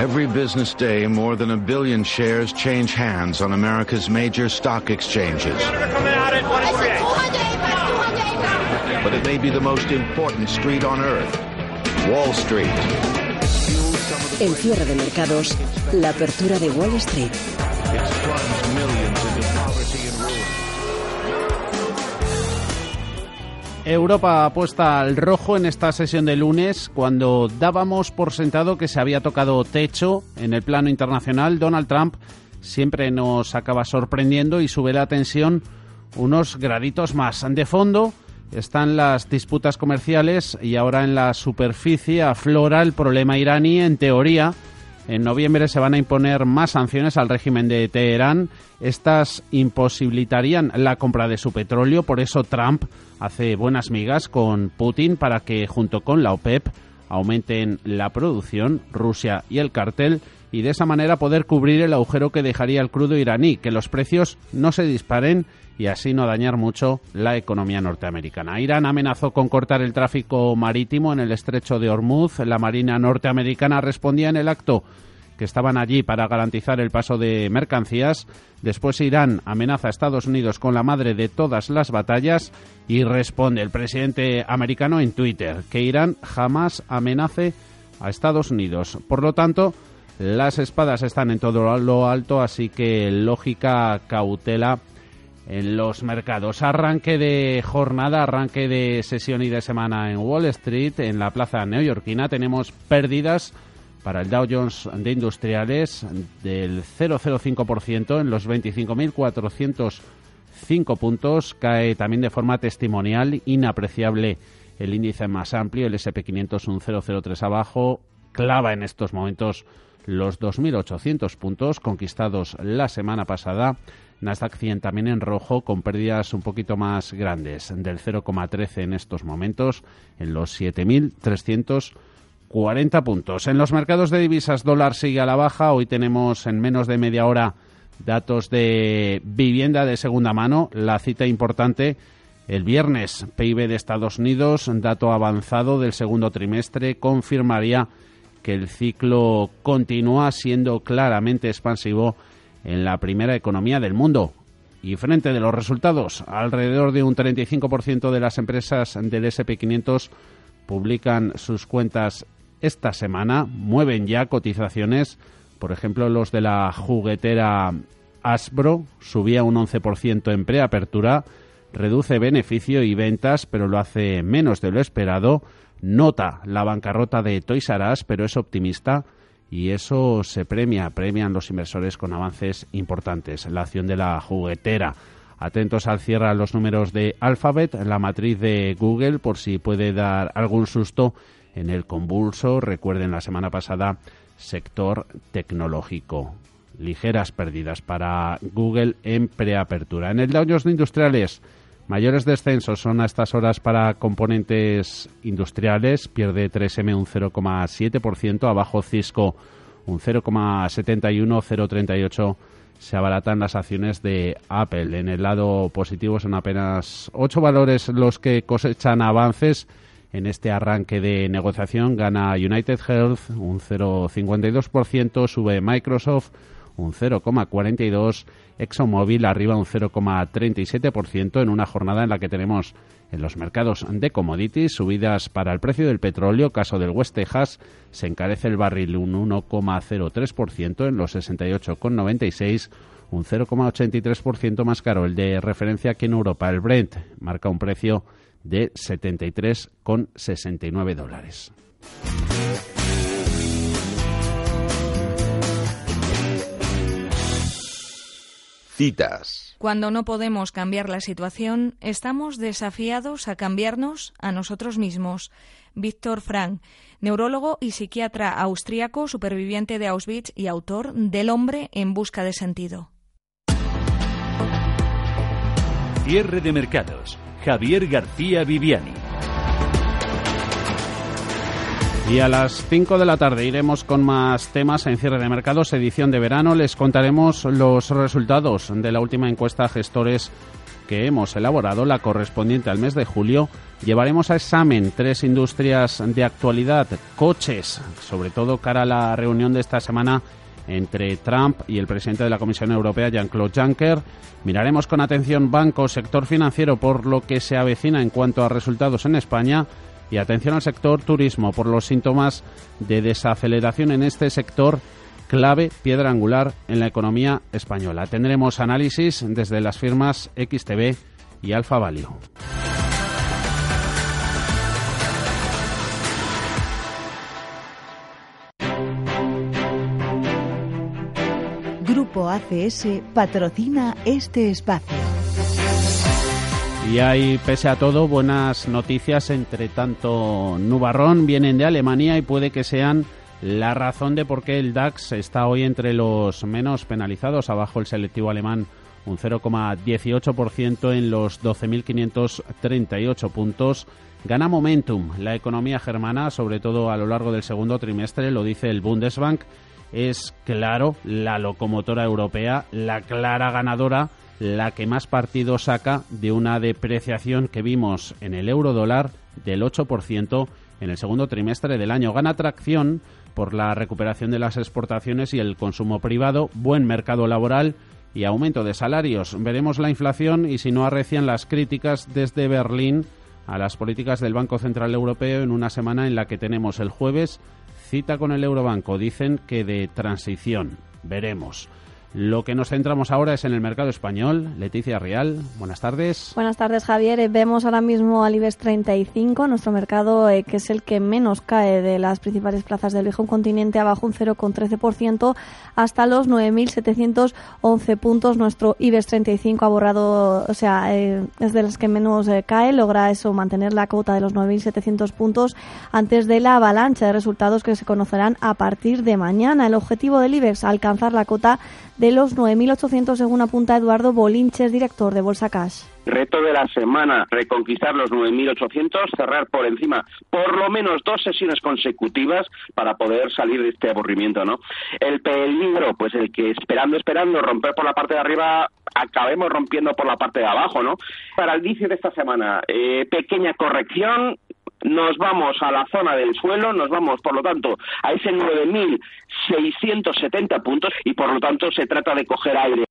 Every business day, more than a billion shares change hands on America's major stock exchanges. But it may be the most important street on earth, Wall Street. El cierre de mercados, la apertura de Wall Street. Europa apuesta al rojo en esta sesión de lunes cuando dábamos por sentado que se había tocado techo en el plano internacional. Donald Trump siempre nos acaba sorprendiendo y sube la tensión unos graditos más. De fondo están las disputas comerciales y ahora en la superficie aflora el problema iraní. En teoría, en noviembre se van a imponer más sanciones al régimen de Teherán. Estas imposibilitarían la compra de su petróleo, por eso Trump hace buenas migas con Putin para que junto con la OPEP aumenten la producción, Rusia y el cartel, y de esa manera poder cubrir el agujero que dejaría el crudo iraní, que los precios no se disparen y así no dañar mucho la economía norteamericana. Irán amenazó con cortar el tráfico marítimo en el estrecho de Hormuz. La Marina norteamericana respondía en el acto que estaban allí para garantizar el paso de mercancías. Después Irán amenaza a Estados Unidos con la madre de todas las batallas y responde el presidente americano en Twitter que Irán jamás amenace a Estados Unidos. Por lo tanto, las espadas están en todo lo alto, así que lógica cautela en los mercados. Arranque de jornada, arranque de sesión y de semana en Wall Street, en la plaza neoyorquina. Tenemos pérdidas para el Dow Jones de Industriales del 0,05% en los 25.405 puntos. Cae también de forma testimonial, inapreciable el índice más amplio, el SP500 un 0,03 abajo. Clava en estos momentos los 2.800 puntos conquistados la semana pasada. Nasdaq 100 también en rojo con pérdidas un poquito más grandes, del 0,13 en estos momentos, en los 7.340 puntos. En los mercados de divisas, dólar sigue a la baja. Hoy tenemos en menos de media hora datos de vivienda de segunda mano. La cita importante el viernes, PIB de Estados Unidos, dato avanzado del segundo trimestre, confirmaría que el ciclo continúa siendo claramente expansivo en la primera economía del mundo. Y frente de los resultados, alrededor de un 35% de las empresas del SP500 publican sus cuentas esta semana, mueven ya cotizaciones. Por ejemplo, los de la juguetera Asbro subía un 11% en preapertura, reduce beneficio y ventas, pero lo hace menos de lo esperado. Nota la bancarrota de Toys R Us, pero es optimista y eso se premia, premian los inversores con avances importantes. La acción de la juguetera. Atentos al cierre a los números de Alphabet, la matriz de Google, por si puede dar algún susto en el convulso. Recuerden la semana pasada, sector tecnológico. Ligeras pérdidas para Google en preapertura. En el Dow Jones Industriales, mayores descensos son a estas horas para componentes industriales. Pierde 3M un 0,7%, abajo Cisco un 0,71, 0,38 se abaratan las acciones de Apple. En el lado positivo son apenas ocho valores los que cosechan avances en este arranque de negociación. Gana United Health un 0,52%, sube Microsoft un 0,42%, ExxonMobil arriba un 0,37% en una jornada en la que tenemos en los mercados de commodities subidas para el precio del petróleo. Caso del West Texas, se encarece el barril un 1,03% en los 68,96 un 0,83% más caro. El de referencia aquí en Europa, el Brent, marca un precio de 73,69 dólares. Citas. Cuando no podemos cambiar la situación, estamos desafiados a cambiarnos a nosotros mismos. Víctor Frank, neurólogo y psiquiatra austríaco, superviviente de Auschwitz y autor del hombre en busca de sentido. Cierre de mercados. Javier García Viviani. Y a las 5 de la tarde iremos con más temas en cierre de mercados, edición de verano. Les contaremos los resultados de la última encuesta a gestores que hemos elaborado, la correspondiente al mes de julio, llevaremos a examen tres industrias de actualidad, coches, sobre todo cara a la reunión de esta semana entre Trump y el presidente de la Comisión Europea, Jean-Claude Juncker. Miraremos con atención banco, sector financiero, por lo que se avecina en cuanto a resultados en España. Y atención al sector turismo, por los síntomas de desaceleración en este sector clave, piedra angular en la economía española. Tendremos análisis desde las firmas XTB y Alfa Value. Grupo ACS patrocina este espacio. Y hay, pese a todo, buenas noticias. Entre tanto, nubarrón vienen de Alemania y puede que sean la razón de por qué el DAX está hoy entre los menos penalizados, abajo el selectivo alemán un 0,18% en los 12.538 puntos. Gana momentum la economía germana, sobre todo a lo largo del segundo trimestre, lo dice el Bundesbank. Es claro la locomotora europea, la clara ganadora, la que más partido saca de una depreciación que vimos en el euro dólar del 8% en el segundo trimestre del año. Gana tracción por la recuperación de las exportaciones y el consumo privado, buen mercado laboral y aumento de salarios. Veremos la inflación y si no arrecian las críticas desde Berlín a las políticas del Banco Central Europeo en una semana en la que tenemos el jueves cita con el Eurobanco. Dicen que de transición. Veremos. Lo que nos centramos ahora es en el mercado español. Leticia Real, buenas tardes. Buenas tardes, Javier. Eh, vemos ahora mismo al IBEX 35, nuestro mercado eh, que es el que menos cae de las principales plazas del viejo continente, abajo un 0,13% hasta los 9.711 puntos. Nuestro IBEX 35 ha borrado, o sea, eh, es de las que menos cae, logra eso, mantener la cota de los 9.700 puntos antes de la avalancha de resultados que se conocerán a partir de mañana. El objetivo del IBEX, alcanzar la cota de los 9.800 según apunta Eduardo Bolinches, director de Bolsa Cash. Reto de la semana, reconquistar los 9.800, cerrar por encima por lo menos dos sesiones consecutivas para poder salir de este aburrimiento, ¿no? El peligro, pues el que esperando, esperando, romper por la parte de arriba, acabemos rompiendo por la parte de abajo, ¿no? Para el inicio de esta semana, eh, pequeña corrección, nos vamos a la zona del suelo, nos vamos, por lo tanto, a ese 9.670 puntos y, por lo tanto, se trata de coger aire.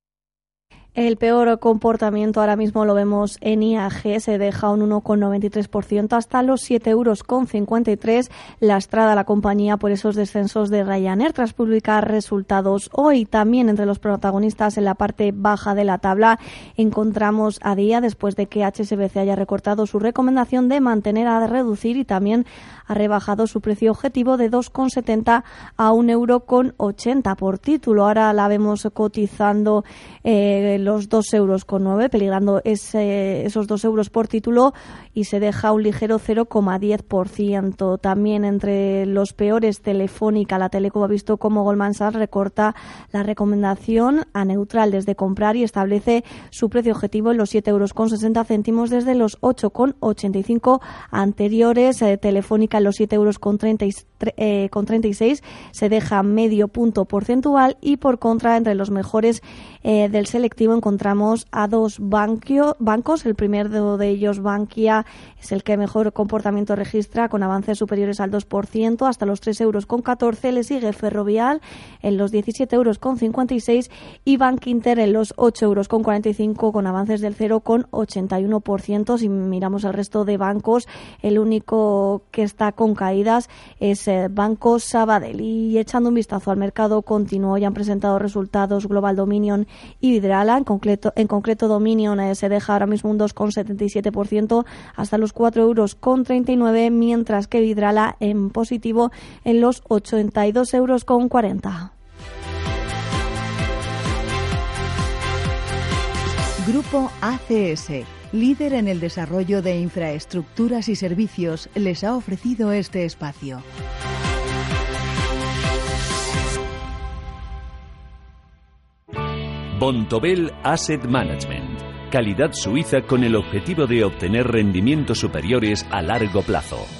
El peor comportamiento ahora mismo lo vemos en IAG, se deja un 1,93% hasta los 7,53 euros lastrada la compañía por esos descensos de Ryanair tras publicar resultados hoy. También entre los protagonistas en la parte baja de la tabla encontramos a día después de que HSBC haya recortado su recomendación de mantener a reducir y también ha rebajado su precio objetivo de 2,70 a 1,80 euro por título. Ahora la vemos cotizando eh, los 2 euros con 9, peligrando ese, esos 2 euros por título y se deja un ligero 0,10%. También entre los peores, Telefónica, la Teleco ha visto cómo Goldman Sachs recorta la recomendación a neutral desde comprar y establece su precio objetivo en los 7 euros con 60 céntimos desde los 8,85 anteriores. Eh, Telefónica los 7 euros con, 30, eh, con 36 se deja medio punto porcentual y por contra entre los mejores eh, del selectivo encontramos a dos bancos. El primero de ellos, Bankia, es el que mejor comportamiento registra con avances superiores al 2% hasta los 3 euros con 14. Le sigue Ferrovial en los 17 euros con 56 y Bank Inter en los 8 euros con 45 con avances del 0 con 81%. Si miramos el resto de bancos, el único que está con caídas es Banco Sabadell. Y echando un vistazo al mercado continuo, ya han presentado resultados Global Dominion y Vidrala. En concreto, en concreto Dominion eh, se deja ahora mismo un 2,77% hasta los 4 euros con 39, mientras que Vidrala en positivo en los 82 euros con 40. Grupo ACS, líder en el desarrollo de infraestructuras y servicios, les ha ofrecido este espacio. Bontobel Asset Management. Calidad suiza con el objetivo de obtener rendimientos superiores a largo plazo.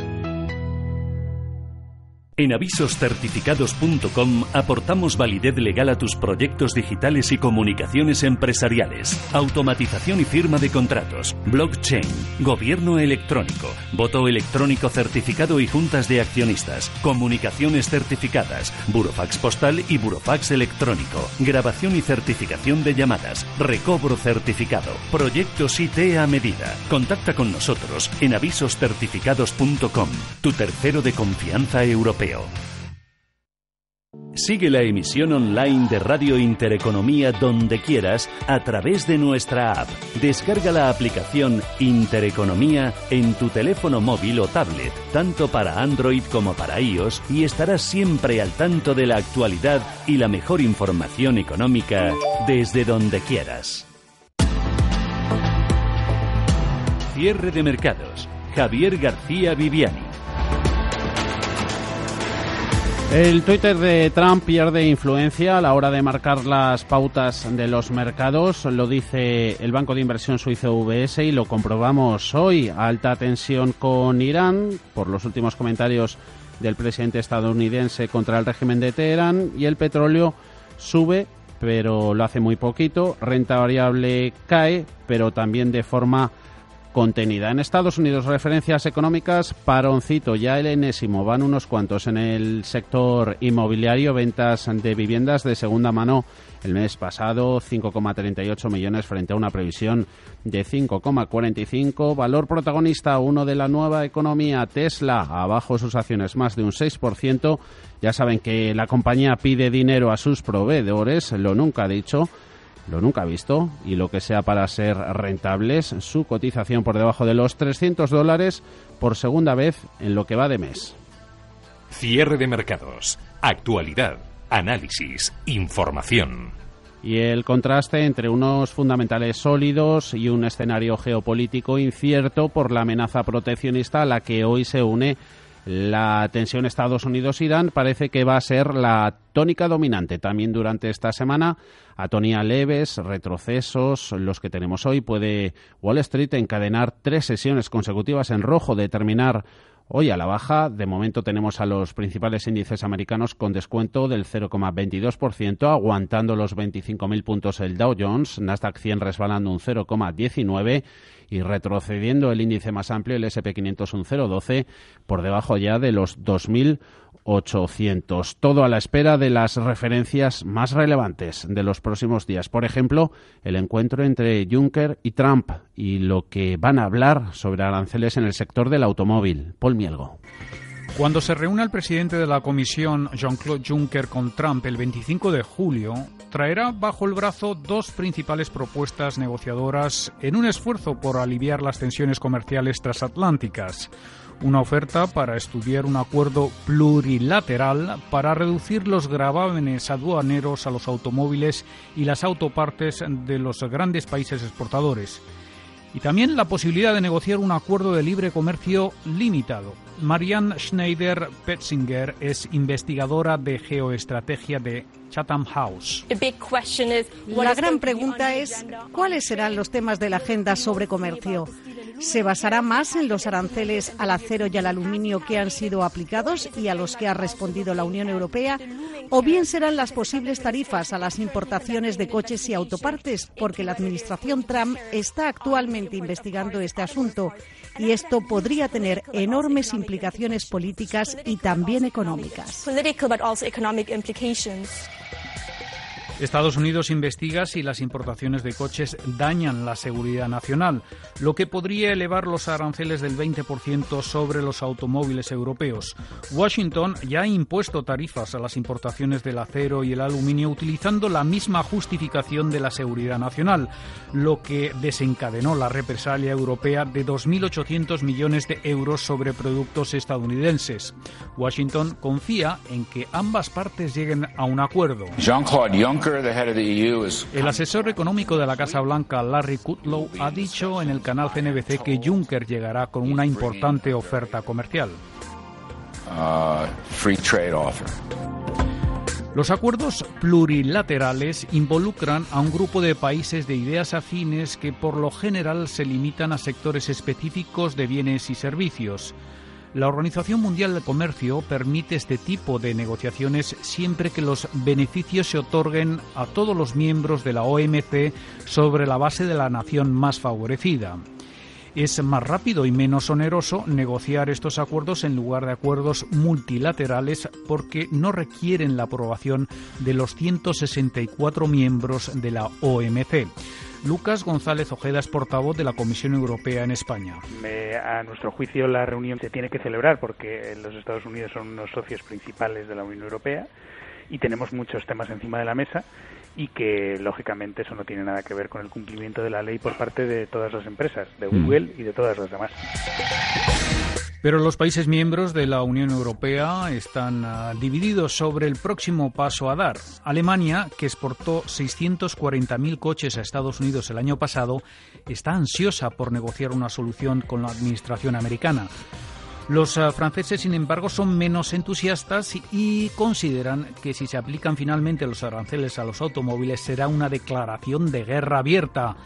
En avisoscertificados.com aportamos validez legal a tus proyectos digitales y comunicaciones empresariales, automatización y firma de contratos, blockchain, gobierno electrónico, voto electrónico certificado y juntas de accionistas, comunicaciones certificadas, burofax postal y burofax electrónico, grabación y certificación de llamadas, recobro certificado, proyectos IT a medida. Contacta con nosotros en avisoscertificados.com, tu tercero de confianza Sigue la emisión online de Radio Intereconomía donde quieras a través de nuestra app. Descarga la aplicación Intereconomía en tu teléfono móvil o tablet, tanto para Android como para iOS, y estarás siempre al tanto de la actualidad y la mejor información económica desde donde quieras. Cierre de mercados. Javier García Viviani. El Twitter de Trump pierde influencia a la hora de marcar las pautas de los mercados, lo dice el banco de inversión suizo UBS y lo comprobamos hoy. Alta tensión con Irán por los últimos comentarios del presidente estadounidense contra el régimen de Teherán y el petróleo sube, pero lo hace muy poquito. Renta variable cae, pero también de forma contenida. En Estados Unidos, referencias económicas, paroncito, ya el enésimo, van unos cuantos en el sector inmobiliario, ventas de viviendas de segunda mano el mes pasado, 5,38 millones frente a una previsión de 5,45. Valor protagonista, uno de la nueva economía, Tesla, abajo sus acciones más de un 6%. Ya saben que la compañía pide dinero a sus proveedores, lo nunca ha dicho lo nunca visto y lo que sea para ser rentables, su cotización por debajo de los 300 dólares por segunda vez en lo que va de mes. Cierre de mercados, actualidad, análisis, información. Y el contraste entre unos fundamentales sólidos y un escenario geopolítico incierto por la amenaza proteccionista a la que hoy se une la tensión Estados Unidos-Irán parece que va a ser la tónica dominante también durante esta semana. Atonía leves, retrocesos, los que tenemos hoy. Puede Wall Street encadenar tres sesiones consecutivas en rojo, determinar Hoy a la baja, de momento tenemos a los principales índices americanos con descuento del 0,22%, aguantando los 25.000 puntos el Dow Jones, Nasdaq 100 resbalando un 0,19% y retrocediendo el índice más amplio, el SP500 un 0,12, por debajo ya de los 2.000 800. Todo a la espera de las referencias más relevantes de los próximos días. Por ejemplo, el encuentro entre Juncker y Trump y lo que van a hablar sobre aranceles en el sector del automóvil. Paul Mielgo. Cuando se reúna el presidente de la Comisión, Jean-Claude Juncker, con Trump el 25 de julio, traerá bajo el brazo dos principales propuestas negociadoras en un esfuerzo por aliviar las tensiones comerciales transatlánticas una oferta para estudiar un acuerdo plurilateral para reducir los gravámenes aduaneros a los automóviles y las autopartes de los grandes países exportadores. Y también la posibilidad de negociar un acuerdo de libre comercio limitado. Marianne Schneider-Petzinger es investigadora de geoestrategia de Chatham House. La gran pregunta es, ¿cuáles serán los temas de la agenda sobre comercio? ¿Se basará más en los aranceles al acero y al aluminio que han sido aplicados y a los que ha respondido la Unión Europea? ¿O bien serán las posibles tarifas a las importaciones de coches y autopartes? Porque la Administración Trump está actualmente investigando este asunto y esto podría tener enormes implicaciones políticas y también económicas. Estados Unidos investiga si las importaciones de coches dañan la seguridad nacional, lo que podría elevar los aranceles del 20% sobre los automóviles europeos. Washington ya ha impuesto tarifas a las importaciones del acero y el aluminio utilizando la misma justificación de la seguridad nacional, lo que desencadenó la represalia europea de 2.800 millones de euros sobre productos estadounidenses. Washington confía en que ambas partes lleguen a un acuerdo. Jean-Claude Juncker El asesor económico de la Casa Blanca, Larry Kudlow, ha dicho en el canal CNBC que Juncker llegará con una importante oferta comercial. Uh, Los acuerdos plurilaterales involucran a un grupo de países de ideas afines que por lo general se limitan a sectores específicos de bienes y servicios. La Organización Mundial del Comercio permite este tipo de negociaciones siempre que los beneficios se otorguen a todos los miembros de la OMC sobre la base de la nación más favorecida. Es más rápido y menos oneroso negociar estos acuerdos en lugar de acuerdos multilaterales porque no requieren la aprobación de los 164 miembros de la OMC. Lucas González Ojeda es portavoz de la Comisión Europea en España. a nuestro juicio la reunión se tiene que celebrar porque los Estados Unidos son unos socios principales de la Unión Europea y tenemos muchos temas encima de la mesa y que lógicamente eso no tiene nada que ver con el cumplimiento de la ley por parte de todas las empresas, de mm. Google y de todas las demás. Pero los países miembros de la Unión Europea están ah, divididos sobre el próximo paso a dar. Alemania, que exportó 640.000 coches a Estados Unidos el año pasado, está ansiosa por negociar una solución con la administración americana. Los ah, franceses, sin embargo, son menos entusiastas y consideran que si se aplican finalmente los aranceles a los automóviles será una declaración de guerra abierta.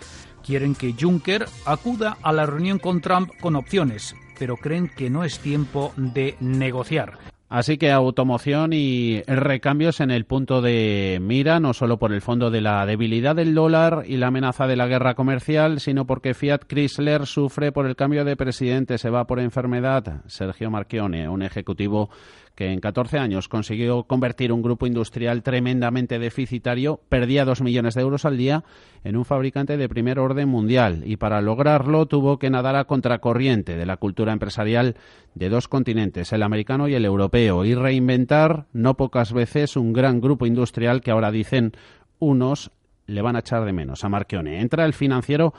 Quieren que Juncker acuda a la reunión con Trump con opciones, pero creen que no es tiempo de negociar. Así que automoción y recambios en el punto de mira, no solo por el fondo de la debilidad del dólar y la amenaza de la guerra comercial, sino porque Fiat Chrysler sufre por el cambio de presidente, se va por enfermedad. Sergio Marchione, un ejecutivo que en 14 años consiguió convertir un grupo industrial tremendamente deficitario, perdía dos millones de euros al día, en un fabricante de primer orden mundial. Y para lograrlo tuvo que nadar a contracorriente de la cultura empresarial de dos continentes, el americano y el europeo, y reinventar no pocas veces un gran grupo industrial que ahora dicen unos le van a echar de menos a Marchione. Entra el financiero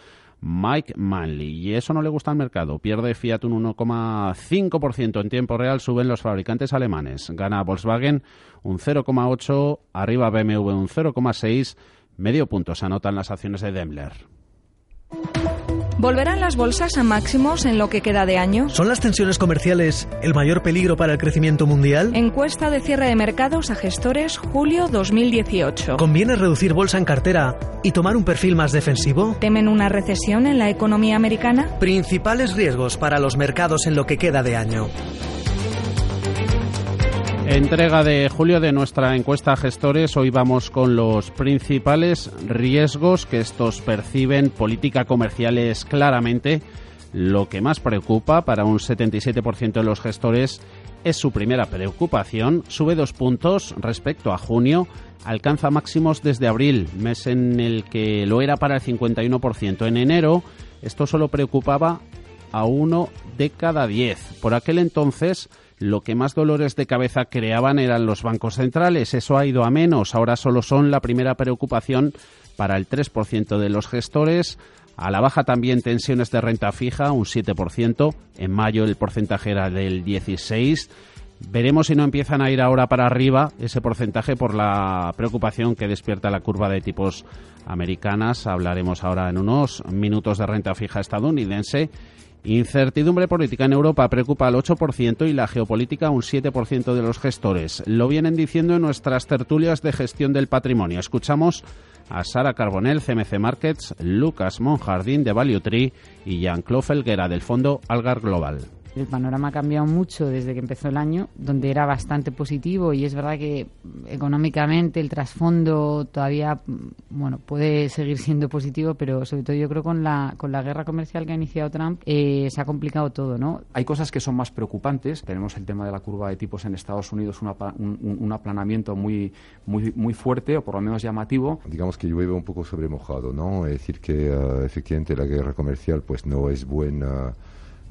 Mike Manley. Y eso no le gusta al mercado. Pierde Fiat un 1,5% en tiempo real, suben los fabricantes alemanes. Gana Volkswagen un 0,8%, arriba BMW un 0,6%, medio punto se anotan las acciones de Daimler. ¿Volverán las bolsas a máximos en lo que queda de año? ¿Son las tensiones comerciales el mayor peligro para el crecimiento mundial? Encuesta de cierre de mercados a gestores julio 2018. ¿Conviene reducir bolsa en cartera y tomar un perfil más defensivo? ¿Temen una recesión en la economía americana? Principales riesgos para los mercados en lo que queda de año. Entrega de julio de nuestra encuesta gestores. Hoy vamos con los principales riesgos que estos perciben. Política comercial es claramente lo que más preocupa para un 77% de los gestores. Es su primera preocupación. Sube dos puntos respecto a junio. Alcanza máximos desde abril, mes en el que lo era para el 51%. En enero esto solo preocupaba a uno de cada diez. Por aquel entonces lo que más dolores de cabeza creaban eran los bancos centrales. Eso ha ido a menos. Ahora solo son la primera preocupación para el 3% de los gestores. A la baja también tensiones de renta fija, un 7%. En mayo el porcentaje era del 16%. Veremos si no empiezan a ir ahora para arriba ese porcentaje por la preocupación que despierta la curva de tipos americanas. Hablaremos ahora en unos minutos de renta fija estadounidense Incertidumbre política en Europa preocupa al 8% y la geopolítica un 7% de los gestores. Lo vienen diciendo en nuestras tertulias de gestión del patrimonio. Escuchamos a Sara Carbonell, CMC Markets, Lucas Monjardín de Value Tree y Jean-Claude Felguera del fondo Algar Global. El panorama ha cambiado mucho desde que empezó el año, donde era bastante positivo y es verdad que económicamente el trasfondo todavía bueno puede seguir siendo positivo, pero sobre todo yo creo con la con la guerra comercial que ha iniciado Trump eh, se ha complicado todo, ¿no? Hay cosas que son más preocupantes. Tenemos el tema de la curva de tipos en Estados Unidos, un, aplanamiento muy muy muy fuerte o por lo menos llamativo. Digamos que llueve un poco sobre mojado, ¿no? Es decir que uh, efectivamente la guerra comercial pues no es buena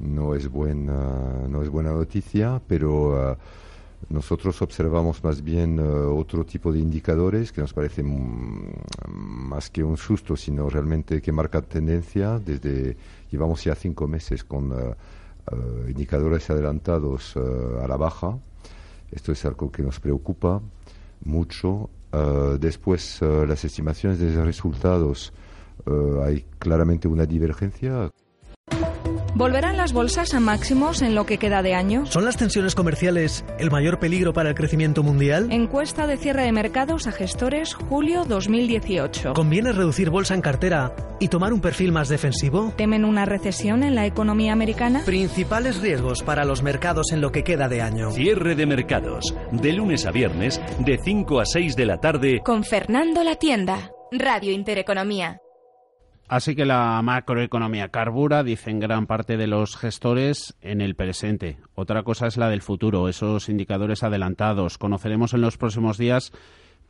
no es buena, no es buena noticia, pero uh, nosotros observamos más bien uh, otro tipo de indicadores que nos parecen más que un susto, sino realmente que marcan tendencia. Desde llevamos ya cinco meses con uh, indicadores adelantados a la baja. Esto es algo que nos preocupa mucho después, las estimaciones de resultados, hay claramente una divergencia. ¿Volverán las bolsas a máximos en lo que queda de año? ¿Son las tensiones comerciales el mayor peligro para el crecimiento mundial? Encuesta de cierre de mercados a gestores julio 2018. ¿Conviene reducir bolsa en cartera y tomar un perfil más defensivo? ¿Temen una recesión en la economía americana? Principales riesgos para los mercados en lo que queda de año. Cierre de mercados, de lunes a viernes, de 5 a 6 de la tarde. Con Fernando La Tienda, Radio Intereconomía. Así que la macroeconomía carbura, dicen gran parte de los gestores, en el presente. Otra cosa es la del futuro, esos indicadores adelantados. Conoceremos en los próximos días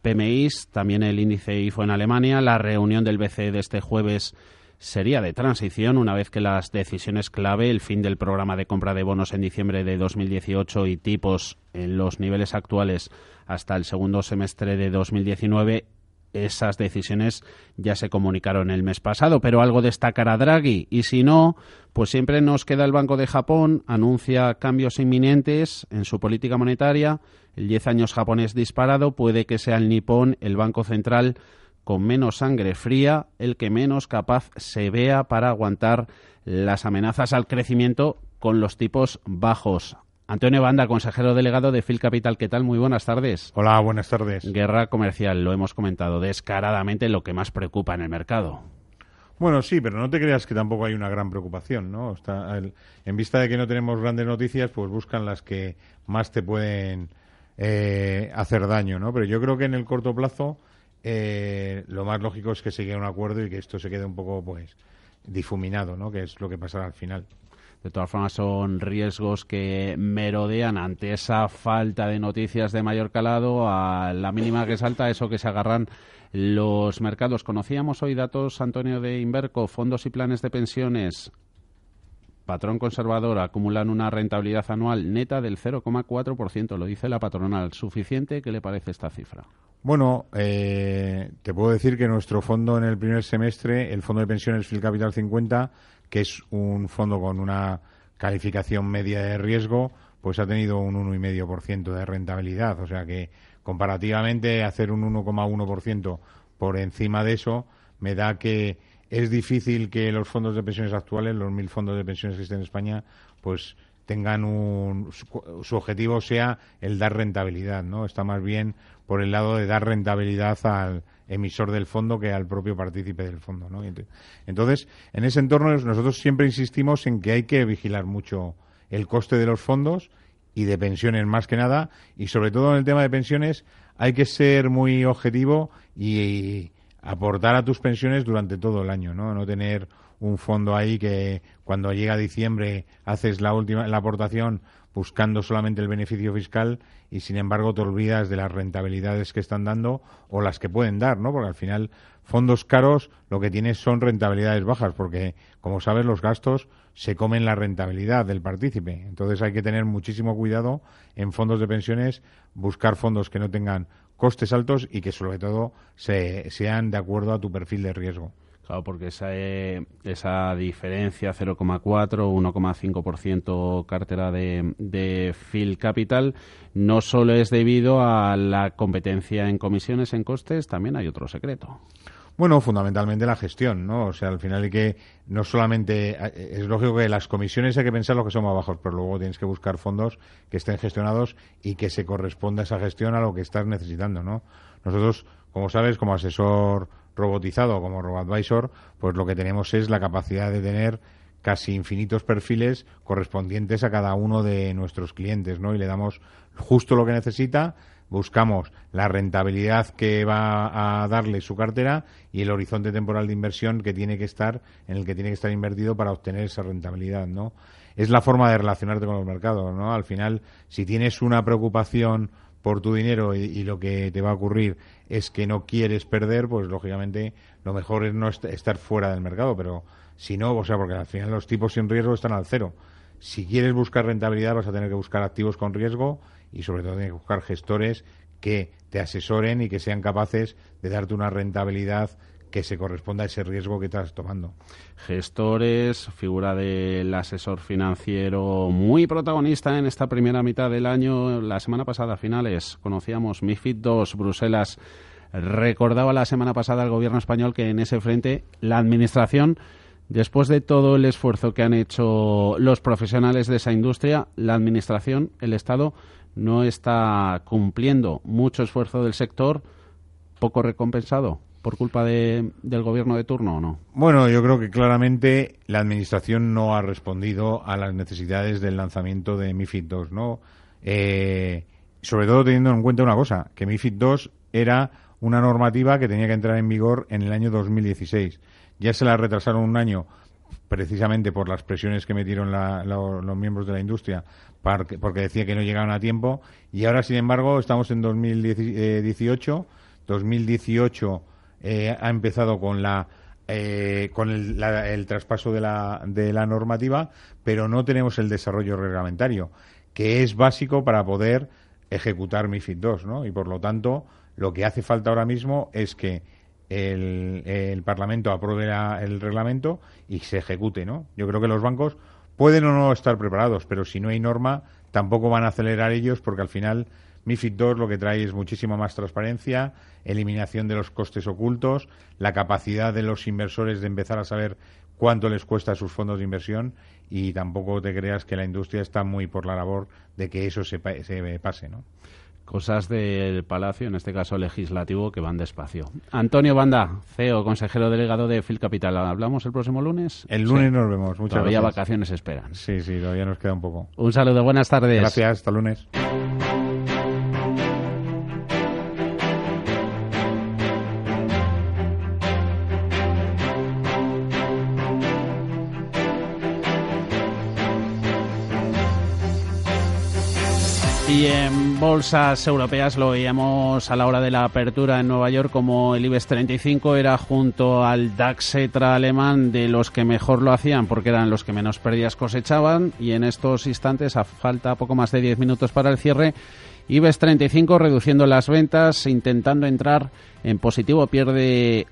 PMIs, también el índice IFO en Alemania. La reunión del BCE de este jueves sería de transición una vez que las decisiones clave, el fin del programa de compra de bonos en diciembre de 2018 y tipos en los niveles actuales hasta el segundo semestre de 2019 esas decisiones ya se comunicaron el mes pasado, pero algo destacará Draghi y si no, pues siempre nos queda el Banco de Japón, anuncia cambios inminentes en su política monetaria, el 10 años japonés disparado, puede que sea el Nippon, el Banco Central con menos sangre fría, el que menos capaz se vea para aguantar las amenazas al crecimiento con los tipos bajos. Antonio Banda, consejero delegado de Phil Capital, ¿qué tal? Muy buenas tardes. Hola, buenas tardes. Guerra comercial, lo hemos comentado descaradamente, lo que más preocupa en el mercado. Bueno, sí, pero no te creas que tampoco hay una gran preocupación, ¿no? Está, en vista de que no tenemos grandes noticias, pues buscan las que más te pueden eh, hacer daño, ¿no? Pero yo creo que en el corto plazo eh, lo más lógico es que se llegue a un acuerdo y que esto se quede un poco, pues, difuminado, ¿no? Que es lo que pasará al final. De todas formas, son riesgos que merodean ante esa falta de noticias de mayor calado, a la mínima que salta, eso que se agarran los mercados. Conocíamos hoy datos, Antonio, de Inverco, fondos y planes de pensiones. Patrón conservador acumulan una rentabilidad anual neta del 0,4%, lo dice la patronal. ¿Suficiente? ¿Qué le parece esta cifra? Bueno, eh, te puedo decir que nuestro fondo en el primer semestre, el fondo de pensiones Phil Capital 50, que es un fondo con una calificación media de riesgo, pues ha tenido un 1,5% de rentabilidad. O sea que comparativamente hacer un 1,1% por encima de eso me da que es difícil que los fondos de pensiones actuales, los mil fondos de pensiones que existen en España, pues tengan un su, objetivo sea el dar rentabilidad, ¿no? Está más bien por el lado de dar rentabilidad al emisor del fondo que al propio partícipe del fondo, ¿no? Entonces, en ese entorno nosotros siempre insistimos en que hay que vigilar mucho el coste de los fondos y de pensiones más que nada y sobre todo en el tema de pensiones hay que ser muy objetivo y, aportar a tus pensiones durante todo el año, ¿no? No tener un fondo ahí que cuando llega diciembre haces la última la aportación buscando solamente el beneficio fiscal y sin embargo te olvidas de las rentabilidades que están dando o las que pueden dar, ¿no? Porque al final fondos caros lo que tienes son rentabilidades bajas porque como sabes los gastos se comen la rentabilidad del partícipe. Entonces hay que tener muchísimo cuidado en fondos de pensiones, buscar fondos que no tengan costes altos y que sobre todo se, sean de acuerdo a tu perfil de riesgo. Claro, porque esa, eh, esa diferencia 0,4, 1,5% cartera de, de Phil Capital no solo es debido a la competencia en comisiones, en costes, también hay otro secreto. Bueno, fundamentalmente la gestión, ¿no? O sea, al final hay que, no solamente, eh, es lógico que las comisiones hay que pensar lo que son más bajos, pero luego tienes que buscar fondos que estén gestionados y que se corresponda esa gestión a lo que estás necesitando, ¿no? Nosotros, como sabes, como asesor robotizado como RoboAdvisor, pues lo que tenemos es la capacidad de tener casi infinitos perfiles correspondientes a cada uno de nuestros clientes, ¿no? Y le damos justo lo que necesita, buscamos la rentabilidad que va a darle su cartera y el horizonte temporal de inversión que tiene que estar en el que tiene que estar invertido para obtener esa rentabilidad, ¿no? Es la forma de relacionarte con los mercados, ¿no? Al final, si tienes una preocupación por tu dinero y, lo que te va a ocurrir es que no quieres perder, pues lógicamente lo mejor es no estar fuera del mercado, pero si no, o sea, porque al final los tipos sin riesgo están al cero. Si quieres buscar rentabilidad vas a tener que buscar activos con riesgo y sobre todo tienes que buscar gestores que te asesoren y que sean capaces de darte una rentabilidad que se corresponda a ese riesgo que estás tomando. Gestores, figura del asesor financiero muy protagonista en esta primera mitad del año. La semana pasada, a finales, conocíamos MIFID II, Bruselas. Recordaba la semana pasada el gobierno español que en ese frente la administración Después de todo el esfuerzo que han hecho los profesionales de esa industria, la Administración, el Estado, no está cumpliendo mucho esfuerzo del sector, poco recompensado por culpa de, del gobierno de turno o no? Bueno, yo creo que claramente la administración no ha respondido a las necesidades del lanzamiento de MIFID II, ¿no? Eh, sobre todo teniendo en cuenta una cosa, que MIFID II era una normativa que tenía que entrar en vigor en el año 2016 ya se la retrasaron un año precisamente por las presiones que metieron los miembros de la industria porque decía que no llegaban a tiempo y ahora sin embargo estamos en 2018 2018 eh, ha empezado con la eh, con el, traspaso de la, de la normativa pero no tenemos el desarrollo reglamentario que es básico para poder ejecutar MIFID II ¿no? y por lo tanto lo que hace falta ahora mismo es que el, Parlamento apruebe el reglamento y se ejecute, ¿no? Yo creo que los bancos pueden o no estar preparados, pero si no hay norma, tampoco van a acelerar ellos porque al final MIFID II lo que trae es muchísima más transparencia, eliminación de los costes ocultos, la capacidad de los inversores de empezar a saber cuánto les cuesta sus fondos de inversión y tampoco te creas que la industria está muy por la labor de que eso se, se pase, ¿no? cosas del Palacio, en este caso legislativo, que van despacio. Antonio Banda, CEO, consejero delegado de Fil Capital. ¿Hablamos el próximo lunes? El lunes nos vemos. Muchas todavía vacaciones esperan. Sí, sí, todavía nos queda un poco. Un saludo, buenas tardes. Gracias, hasta lunes. Y en bolsas europeas lo veíamos a la hora de la apertura en Nueva York como el IBEX 35 era junto al DAX ETRA alemán de los que mejor lo hacían porque eran los que menos pérdidas cosechaban. Y en estos instantes a falta poco más de 10 minutos para el cierre IBEX 35 reduciendo las ventas intentando entrar en positivo. Pierde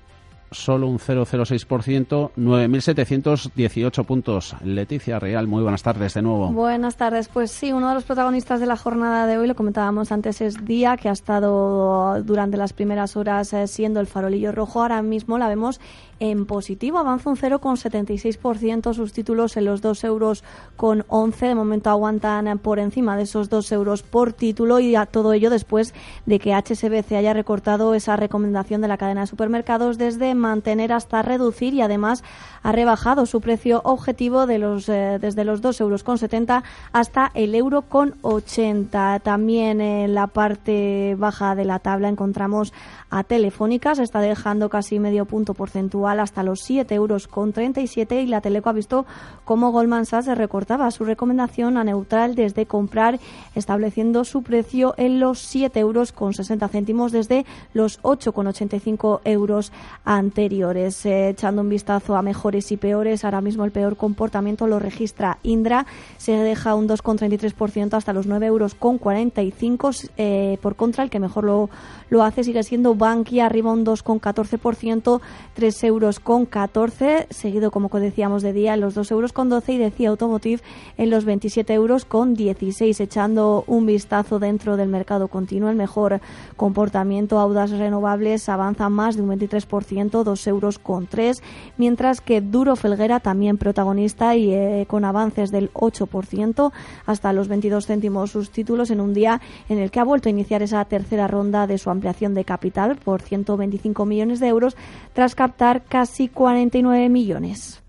solo un 0,06%, 9.718 puntos. Leticia Real, muy buenas tardes de nuevo. Buenas tardes. Pues sí, uno de los protagonistas de la jornada de hoy, lo comentábamos antes, es Día, que ha estado durante las primeras horas eh, siendo el farolillo rojo. Ahora mismo la vemos en positivo, avanza un 0,76% sus títulos en los 2 euros con 11. De momento aguantan por encima de esos 2 euros por título y a todo ello después de que HSBC haya recortado esa recomendación de la cadena de supermercados desde mantener hasta reducir y además ha rebajado su precio objetivo de los, eh, desde los 2 euros con 70 hasta el euro con 80. También en la parte baja de la tabla encontramos a Telefónica, se está dejando casi medio punto porcentual hasta los 7 euros con 37 y la Teleco ha visto cómo Goldman Sachs recortaba su recomendación a neutral desde comprar, estableciendo su precio en los 7 euros con 60 céntimos desde los 8 con 85 euros anteriores. Eh, echando un vistazo a mejores y peores, ahora mismo el peor comportamiento lo registra Indra, se deja un 2,33% hasta los 9 euros con 45 eh, por contra el que mejor lo, lo hace sigue siendo Bankia arriba un 2,14%, 3 euros con 14, seguido como decíamos de día en los 2 euros con 12 y decía Automotive en los 27 euros con 16, echando un vistazo dentro del mercado continuo, el mejor comportamiento, Audas Renovables avanza más de un 23%, 2 euros con 3, mientras que Duro Felguera también protagonista y eh, con avances del 8% hasta los 22 céntimos sus títulos en un día en el que ha vuelto a iniciar esa tercera ronda de su ampliación de capital por 125 millones de euros tras captar casi 49 millones.